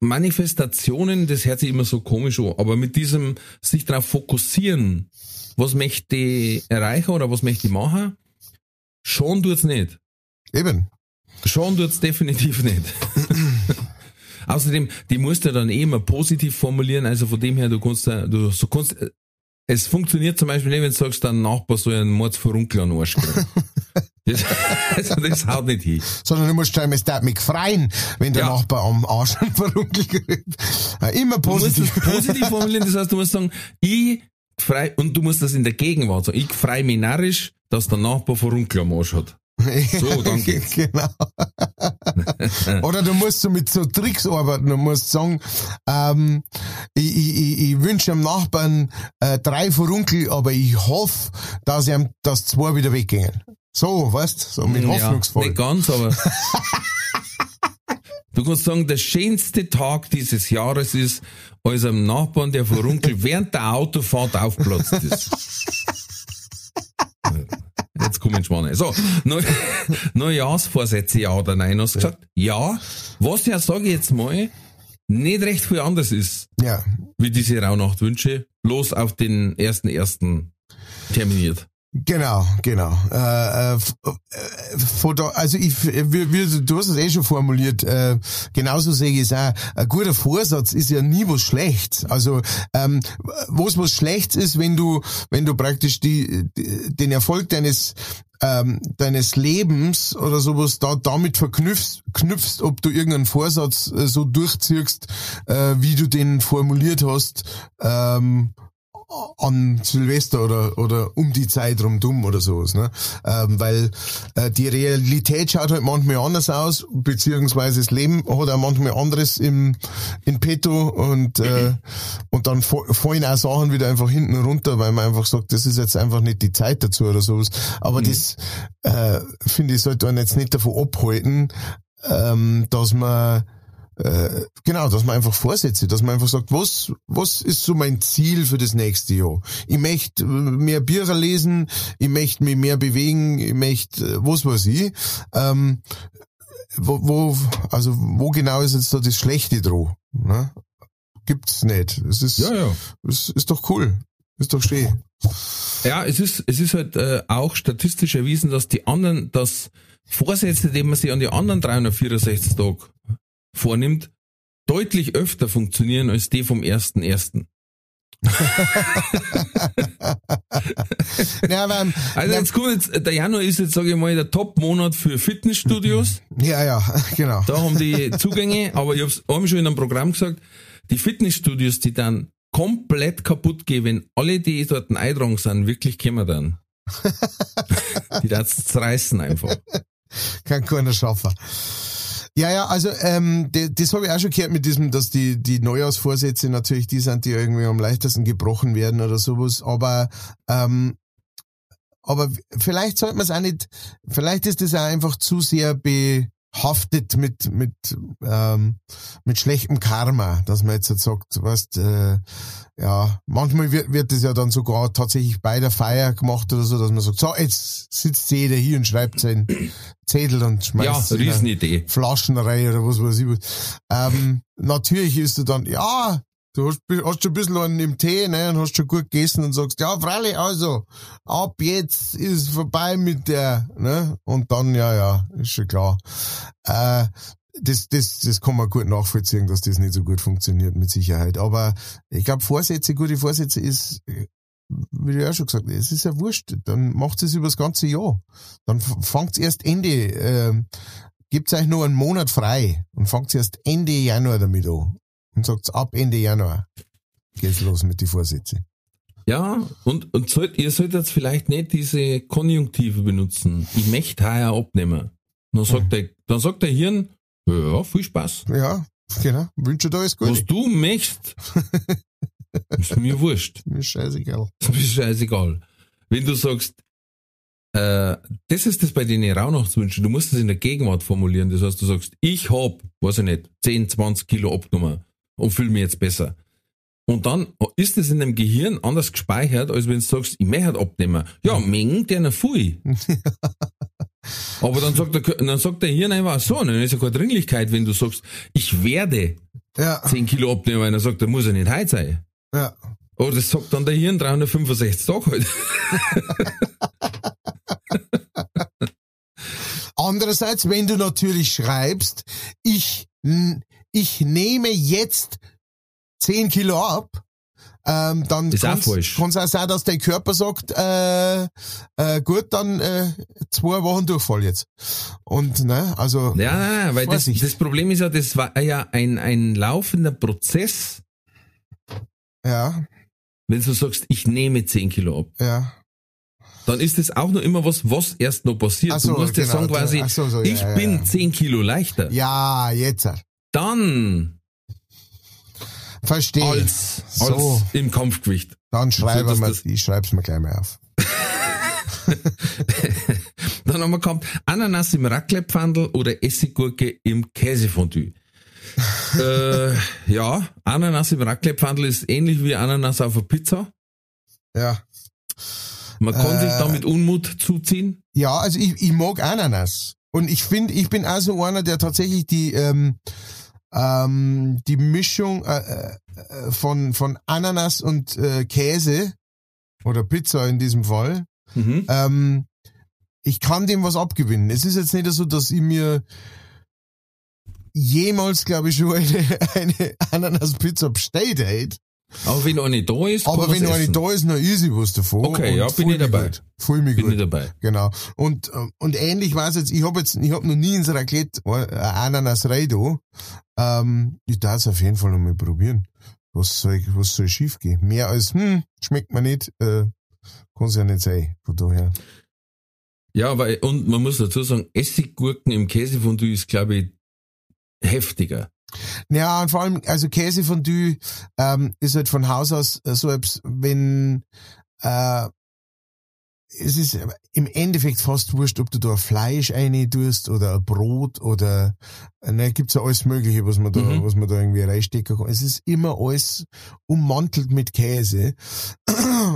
Manifestationen, das hört sich immer so komisch an, aber mit diesem sich darauf fokussieren, was möchte ich erreichen oder was möchte ich machen, schon tut's nicht. Eben. Schon tut's definitiv nicht. Außerdem, die musst du dann eh immer positiv formulieren, also von dem her, du kannst, ja- du, so kannst, äh, es funktioniert zum Beispiel nicht, wenn du sagst, dein Nachbar soll einen Mordsverunkel an den Arsch kriegen. Das, also das haut nicht hin. Sondern du musst schreiben, es darf mich freuen, wenn der Ja. Nachbar am Arsch verunglückt wird. Äh, Immer Du musst positiv. das positiv formulieren, das heißt, du musst sagen, ich frei, und du musst das in der Gegenwart sagen, ich freu mich narrisch, dass der Nachbar Verunkel am Arsch hat. So, dann geht's. genau. Oder du musst so mit so Tricks arbeiten. Du musst sagen, ähm, ich, ich, ich, wünsche dem Nachbarn äh, drei Verunkel, aber ich hoffe, dass ihm das zwei wieder weggehen. So, weißt so mit Ja, hoffnungsvoll. nicht ganz, aber. Du kannst sagen, der schönste Tag dieses Jahres ist, als einem Nachbarn, der Verunkel während der Autofahrt aufplatzt ist. Jetzt kommen Schwane. So, Neu Neujahrsvorsätze, ja oder nein? Hast du gesagt? Ja. Was ja, sage ich jetzt mal, nicht recht viel anders ist, ja, wie diese Rauhnachtwünsche, los auf den ersten ersten terminiert. Genau, genau. Äh, äh, äh, da, also ich, wie, wie, du hast es eh schon formuliert. Äh, genauso sehe ich es auch. Ein guter Vorsatz ist ja nie was Schlechtes. Also ähm, was was Schlechtes ist, wenn du, wenn du praktisch die, die den Erfolg deines ähm, deines Lebens oder sowas da damit verknüpfst, knüpfst, ob du irgendeinen Vorsatz äh, so durchziehst, äh, wie du den formuliert hast. Ähm, an Silvester oder oder um die Zeit rum dumm oder sowas, ne? Ähm, weil äh, die Realität schaut halt manchmal anders aus, beziehungsweise das Leben hat auch manchmal anderes im in petto und äh, und dann fa- fallen auch Sachen wieder einfach hinten runter, weil man einfach sagt, das ist jetzt einfach nicht die Zeit dazu oder sowas. Aber das äh, finde ich sollte einen jetzt nicht davon abhalten, ähm, dass man äh, genau, dass man einfach Vorsätze, dass man einfach sagt, was, was ist so mein Ziel für das nächste Jahr? Ich möchte äh, mehr Bücher lesen, ich möchte mich mehr bewegen, ich möchte, äh, was weiß ich. Ähm, wo, wo, also wo genau ist jetzt da das Schlechte dran? Ne? Gibt's nicht. Es ist, Ja, ja. es ist doch cool. Ist doch schön. Ja, es ist, es ist halt äh, auch statistisch erwiesen, dass die anderen, dass Vorsätze, die man sich an die anderen 364 Tage vornimmt, deutlich öfter funktionieren als die vom ersten ersten. ja, aber, Also jetzt kommt jetzt, der Januar ist jetzt, sage ich mal, der Top-Monat für Fitnessstudios. ja, ja, genau. Da haben die Zugänge, aber ich hab's haben schon in einem Programm gesagt, die Fitnessstudios, die dann komplett kaputt gehen, wenn alle, die dort eintragen sind, wirklich kommen dann. die das zerreißen einfach. Kann keiner schaffen. Ja, ja, also ähm, das, das habe ich auch schon gehört mit diesem, dass die, die Neujahrsvorsätze natürlich die sind, die irgendwie am leichtesten gebrochen werden oder sowas. Aber ähm, aber vielleicht sollte man es auch nicht, vielleicht ist das auch einfach zu sehr behaftet mit mit ähm, mit schlechtem Karma, dass man jetzt halt sagt, weißt, äh, ja, manchmal wird, wird das ja dann sogar tatsächlich bei der Feier gemacht oder so, dass man sagt, so, jetzt sitzt jeder hier und schreibt seinen Zettel und Ja, schmeißt eine Riesenidee. Flaschenreihe oder was weiß ich was. Ähm, natürlich ist du dann, ja, du hast, hast schon ein bisschen einen im Tee, ne, und hast schon gut gegessen und sagst, ja, freilich, also, ab jetzt ist vorbei mit der, ne, und dann, ja, ja, ist schon klar. Äh, das, das, das kann man gut nachvollziehen, dass das nicht so gut funktioniert, mit Sicherheit. Aber ich glaube, Vorsätze, gute Vorsätze ist, äh, wie du ja schon gesagt hast, es ist ja wurscht. Dann macht es über das ganze Jahr. Dann fangt erst Ende, ähm, gibt euch nur einen Monat frei und fangt erst Ende Januar damit an. Und sagt ab Ende Januar geht's los mit die Vorsätze. Ja, und, und sollt, ihr solltet jetzt vielleicht nicht diese Konjunktive benutzen. Ich möchte heuer abnehmen. Dann sagt, der, dann sagt der Hirn, ja, viel Spaß. Ja, genau. Wünsche dir alles Gute. Was du möchtest, ist mir wurscht. Mir ist scheißegal. Ist scheißegal. Wenn du sagst, äh, das ist das bei den Rauhnachtswünschen, du musst es in der Gegenwart formulieren. Das heißt, du sagst, ich hab, weiß ich nicht, 10, 20 Kilo abgenommen und fühle mich jetzt besser. Und dann ist es in deinem Gehirn anders gespeichert, als wenn du sagst, ich möchte abnehmen. Ja, Mengen, der noch viel. Aber dann sagt, der, dann sagt der Hirn einfach so, dann ist ja keine Dringlichkeit, wenn du sagst, ich werde Ja, 10 Kilo abnehmen, und er sagt, der muss ja nicht heute sein. ja. Aber das sagt dann der Hirn 365 Tage halt. Andererseits, wenn du natürlich schreibst, ich, ich nehme jetzt 10 Kilo ab, ähm, dann falsch. kann's auch sein, dass dein Körper sagt, äh, äh, gut, dann äh, zwei Wochen Durchfall jetzt. Und ne, also Ja, nein, nein, weil das, das Problem ist ja, das war ja ein, ein laufender Prozess, ja, wenn du sagst, ich nehme 10 Kilo ab. ja. Dann ist das auch noch immer was, was erst noch passiert. So, du musst ja genau, sagen quasi, so, so, ja, ich ja, bin ja. 10 Kilo leichter. Ja, jetzt. Dann Verstehe. als, als So. im Kampfgewicht. Dann schreibe dass mal, das- ich schreib's mir gleich mal auf. Dann haben wir gehabt, Ananas im Raclette-Pfandel oder Essiggurke im Käsefondue. äh, ja, Ananas im Raclette-Pfandel ist ähnlich wie Ananas auf der Pizza. Ja. Man kann Äh. sich damit Unmut zuziehen. Ja, also ich, ich mag Ananas. Und ich finde, ich bin auch so einer, der tatsächlich die, ähm, ähm, die Mischung äh, äh, von, von Ananas und äh, Käse oder Pizza in diesem Fall, Mhm. ähm, ich kann dem was abgewinnen. Es ist jetzt nicht so, dass ich mir jemals, glaube ich, schon eine, eine Ananas-Pizza bestellt hätte. Aber wenn eine da ist, Aber wenn eine da ist, dann ist ich was davon. Okay, ja, bin ich dabei. Gut. Fühl mich bin gut. ich dabei. Genau. Und, ähm, und ähnlich war es jetzt, ich habe jetzt, ich habe noch nie ins Raclette äh, Ananas Reido. Ähm, ich darf es auf jeden Fall noch mal probieren. Was soll, was soll schief gehen? Mehr als, hm, schmeckt mir nicht, äh, kann es ja nicht sein. Von daher. Ja, weil, und man muss dazu sagen, Essiggurken im Käsefondue ist, glaube ich, heftiger. Ja, und vor allem, also Käsefondue ähm, ist halt von Haus aus äh, so, etwas, wenn äh, es ist im Endeffekt fast wurscht, ob du da Fleisch rein tust oder ein Brot oder ne, gibt's ja alles Mögliche, was man da, Mhm. was man da irgendwie reinstecken kann. Es ist immer alles ummantelt mit Käse.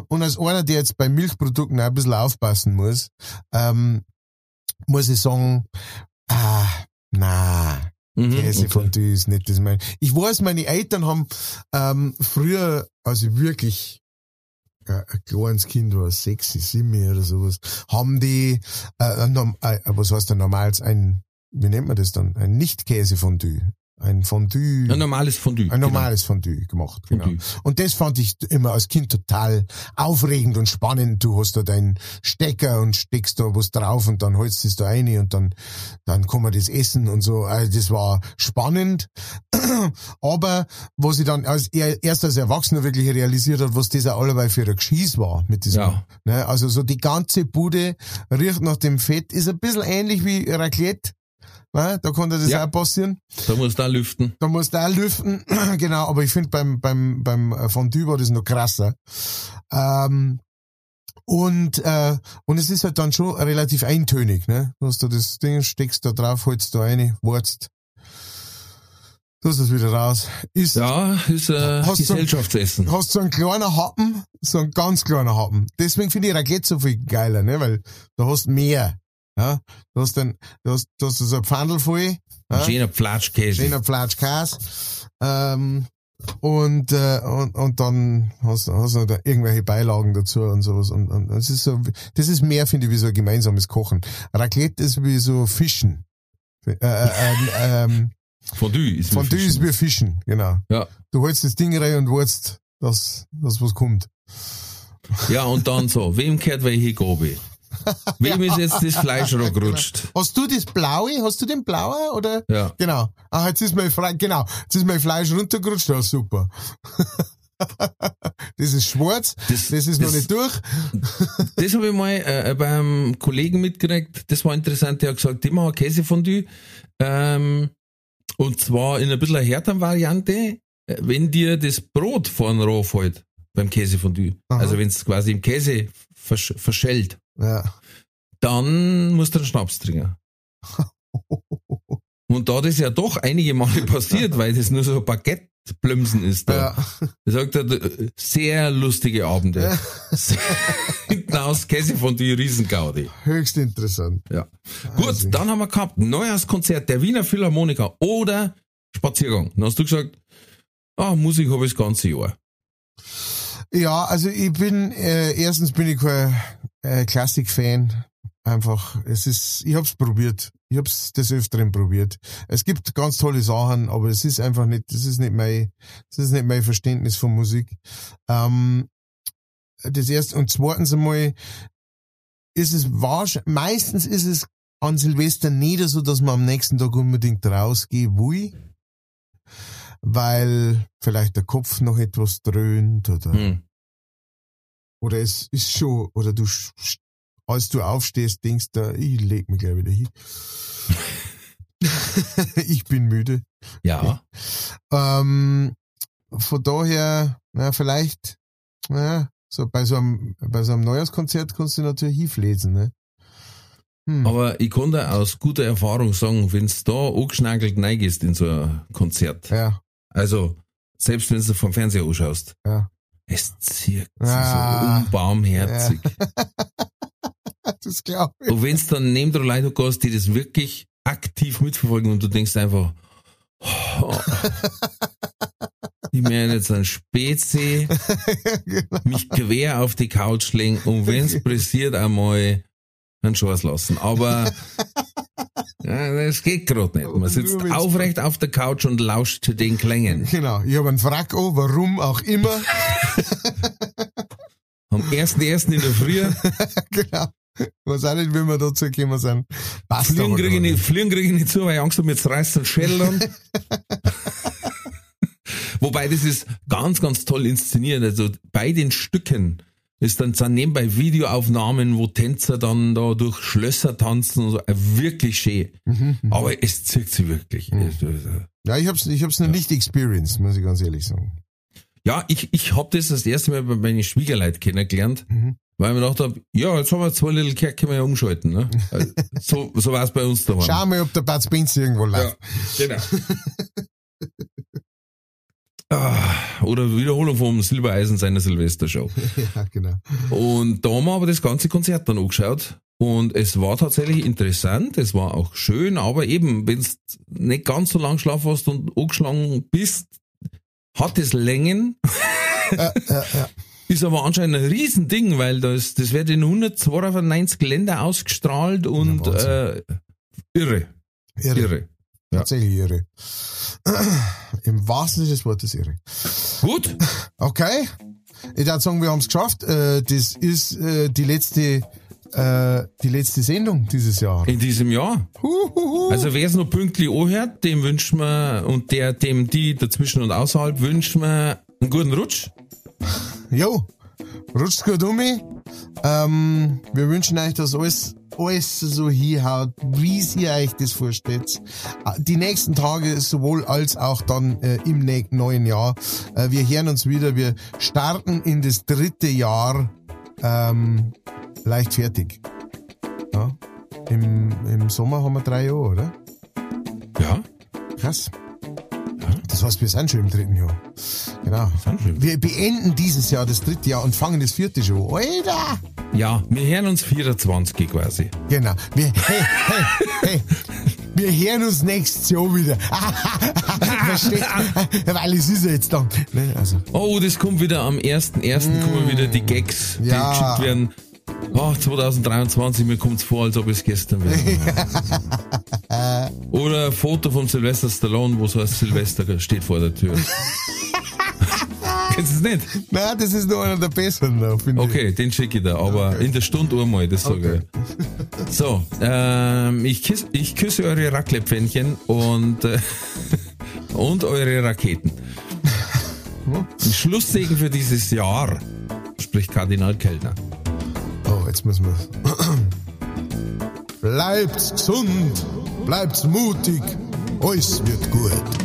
Und als einer, der jetzt bei Milchprodukten auch ein bisschen aufpassen muss, ähm, muss ich sagen, ah, na, Mhm, Käsefondue ist nicht das mein. Ich weiß, meine Eltern haben ähm, früher, als ich wirklich äh, ein kleines Kind war, sechs, sieben oder sowas, haben die, äh, äh, was heißt ein normales, ein, wie nennt man das dann? Ein Nicht-Käsefondue. Ein Fondue. Ein normales Fondue. Ein normales Fondue gemacht, genau. Fondue. Und das fand ich immer als Kind total aufregend und spannend. Du hast da deinen Stecker und steckst da was drauf und dann holst du es da rein und dann, dann kann man das essen und so. Also das war spannend. Aber was ich dann als, erst als Erwachsener wirklich realisiert hat, was das auch allebei für ein Geschieß war mit diesem. Ja. Ne, also so die ganze Bude riecht nach dem Fett, ist ein bisschen ähnlich wie Raclette. Ne, da konnte das Ja. auch passieren. Da musst du auch lüften. Da musst du auch lüften, genau, aber ich finde beim, beim, beim Fondue war das noch krasser. Ähm, und, äh, und es ist halt dann schon relativ eintönig, ne? Du hast da das Ding, steckst da drauf, holst da rein, wurzt, tust es wieder raus. Ist, Ja, ist äh, Hast du- Gesellschaftsessen. hast so einen kleinen Happen, so einen ganz kleinen Happen. Deswegen finde ich Raclette so viel geiler, ne? Weil da hast du mehr. Ja? Du hast dann, du hast, du hast so ein Pfandel voll. Ja? Schöner Flatschkäse. schöner Flatsch Käse. Ähm, und, äh, und, und dann hast, hast du da irgendwelche Beilagen dazu und sowas. Und, und das ist so, das ist mehr, finde ich, wie so ein gemeinsames Kochen. Raclette ist wie so Fischen. Äh, äh, ähm, Fondue ist wie Fondue ist Fischen. wie Fischen, genau. Ja. Du holst das Ding rein und wartest, dass, dass was kommt. Ja, und dann so, wem gehört welche Wem ist jetzt das Fleisch gerutscht? Hast du das Blaue? Hast du den Blaue oder? Ja. Genau. Ah, jetzt ist mein Fleisch, genau. Jetzt ist mein Fleisch runtergerutscht. Ja, super. das ist schwarz. Das- Das, ist noch das- nicht durch. Das habe ich mal äh, beim Kollegen mitgekriegt. Das war interessant. Der hat gesagt, ich mache Käsefondue. Ähm, und zwar in ein bisschen einer härteren Variante, äh, wenn dir das Brot vorn roh fällt beim Käsefondue. Aha. Also wenn es quasi im Käse versch verschellt, Ja. dann musst du einen Schnaps trinken. Und da das ja doch einige Male passiert, weil das nur so ein Baguette-Blümsen ist da. Ja. Sagt er, sehr lustige Abende. Hinten aus Käse von die Riesengaudi. Höchst interessant. Ja. Gut, Also. dann haben wir gehabt Neujahrskonzert der Wiener Philharmoniker oder Spaziergang. Dann hast du gesagt, ah, Musik habe ich das ganze Jahr. Ja, also ich bin, äh, erstens bin ich kein äh, Klassik-Fan. Einfach, es ist, ich hab's probiert. Ich hab's des Öfteren probiert. Es gibt ganz tolle Sachen, aber es ist einfach nicht, das ist nicht mein, das ist nicht mein Verständnis von Musik. Ähm, das erste, und zweitens einmal, ist es wahrscheinlich, meistens ist es an Silvester nicht so, dass man am nächsten Tag unbedingt rausgehen will. Weil vielleicht der Kopf noch etwas dröhnt oder Hm. Oder es ist schon, oder du, als du aufstehst, denkst du, ich leg mich gleich wieder hin. ich bin müde. Ja, Ähm, von daher, na, vielleicht, na, so bei so einem, bei so einem Neujahrskonzert kannst du natürlich hinflesen, ne? Hm. aber ich kann dir aus guter Erfahrung sagen, wenn's da angeschnagelt neigest in so ein Konzert, ja, also selbst wenn du vom Fernseher anschaust, ja. Es zirkt Ah. so unbarmherzig. Das glaube ich. Und wenn's dann neben der Leute hast, die das wirklich aktiv mitverfolgen und du denkst einfach, oh, ich mir jetzt ein Spezi, mich quer auf die Couch legen und wenn's passiert einmal einen Schuss lassen. Aber ja, das geht gerade nicht. Man sitzt aufrecht auf der Couch und lauscht zu den Klängen. Genau, ich habe einen Frack an, warum auch immer. Am 1.1. in der Früh, genau. Was auch nicht, wie wir dazu gekommen sind. Passt fliegen kriege ich, nicht- fliegen krieg ich nicht zu, weil ich Angst habe, jetzt reißt ein Schädel an. Wobei das ist ganz, ganz toll inszeniert. Also bei den Stücken ist dann sind nebenbei Videoaufnahmen, wo Tänzer dann da durch Schlösser tanzen und so. Äh, Wirklich schön. Mhm. Aber es zirkt sie wirklich. Also, Ja, ich hab's, ich hab's noch nicht experienced, muss ich ganz ehrlich sagen. Ja, ich, ich hab das das erste Mal bei meinen Schwiegerleuten kennengelernt, Mhm. weil ich mir gedacht hab, ja, jetzt haben wir zwei Little Kerl, können wir ja umschalten. Ne? Also, so so war es bei uns daheim. Schau mal, ob der Bud Spencer irgendwo läuft. genau. ah, oder Wiederholung vom Silbereisen seiner Silvestershow. Ja, genau. Und da haben wir aber das ganze Konzert dann angeschaut. Und es war tatsächlich interessant, es war auch schön, aber eben, wenn du nicht ganz so lang schlafen hast und angeschlagen bist, hat es Längen, Ja, ja, ja. ist aber anscheinend ein Riesending, weil das, das wird in 192 Länder ausgestrahlt und Ja, äh, irre, Irre. irre. Ja. Tatsächlich irre. Im wahrsten Sinne des Wortes, Erik. Gut, Okay. Ich würde sagen, wir haben es geschafft. Äh, Das ist äh, die letzte, äh, die letzte Sendung dieses Jahr. in diesem Jahr. Huhuhu. Also wer es noch pünktlich anhört, dem wünschen wir, und der, dem die dazwischen und außerhalb, wünschen wir einen guten Rutsch. Jo, rutscht gut um mich. Ähm, wir wünschen euch, dass alles, alles so hinhaut, wie ihr euch das vorstellt. Äh, Die nächsten Tage sowohl als auch dann äh, im ne neuen Jahr. Äh, wir hören uns wieder. Wir starten in das dritte Jahr ähm, leicht fertig. Ja. Im, Im Sommer haben wir drei Jahre, oder? Ja, Krass. Das heißt, wir sind schon im dritten Jahr. Genau. Wir beenden dieses Jahr das dritte Jahr und fangen das vierte schon. an. Alter! ja, wir hören uns 24 quasi. Genau. Wir, hey, hey, hey. Wir hören uns nächstes Jahr wieder. Versteht? Weil es ist ja jetzt dann. Ne? Also, Oh, das kommt wieder am 1.1. kommen wieder die Gags, die Ja. geschickt werden. Oh, 2023, mir kommt's vor, als ob es gestern wäre. Oder ein Foto von Sylvester Stallone, wo so ein Silvester steht vor der Tür. Kennst du es nicht? nein, das ist nur einer der besseren, da, finde ich. Okay, den schicke ich da, aber in der Stunde einmal, das sage ich. So, ähm, ich, kiss, ich küsse eure Raclette-Pfännchen und, äh, und eure Raketen. Ein Schlusssegen für dieses Jahr, spricht Kardinal Kellner. Oh, jetzt müssen wir. Bleibt's gesund, bleibt's mutig, alles wird gut.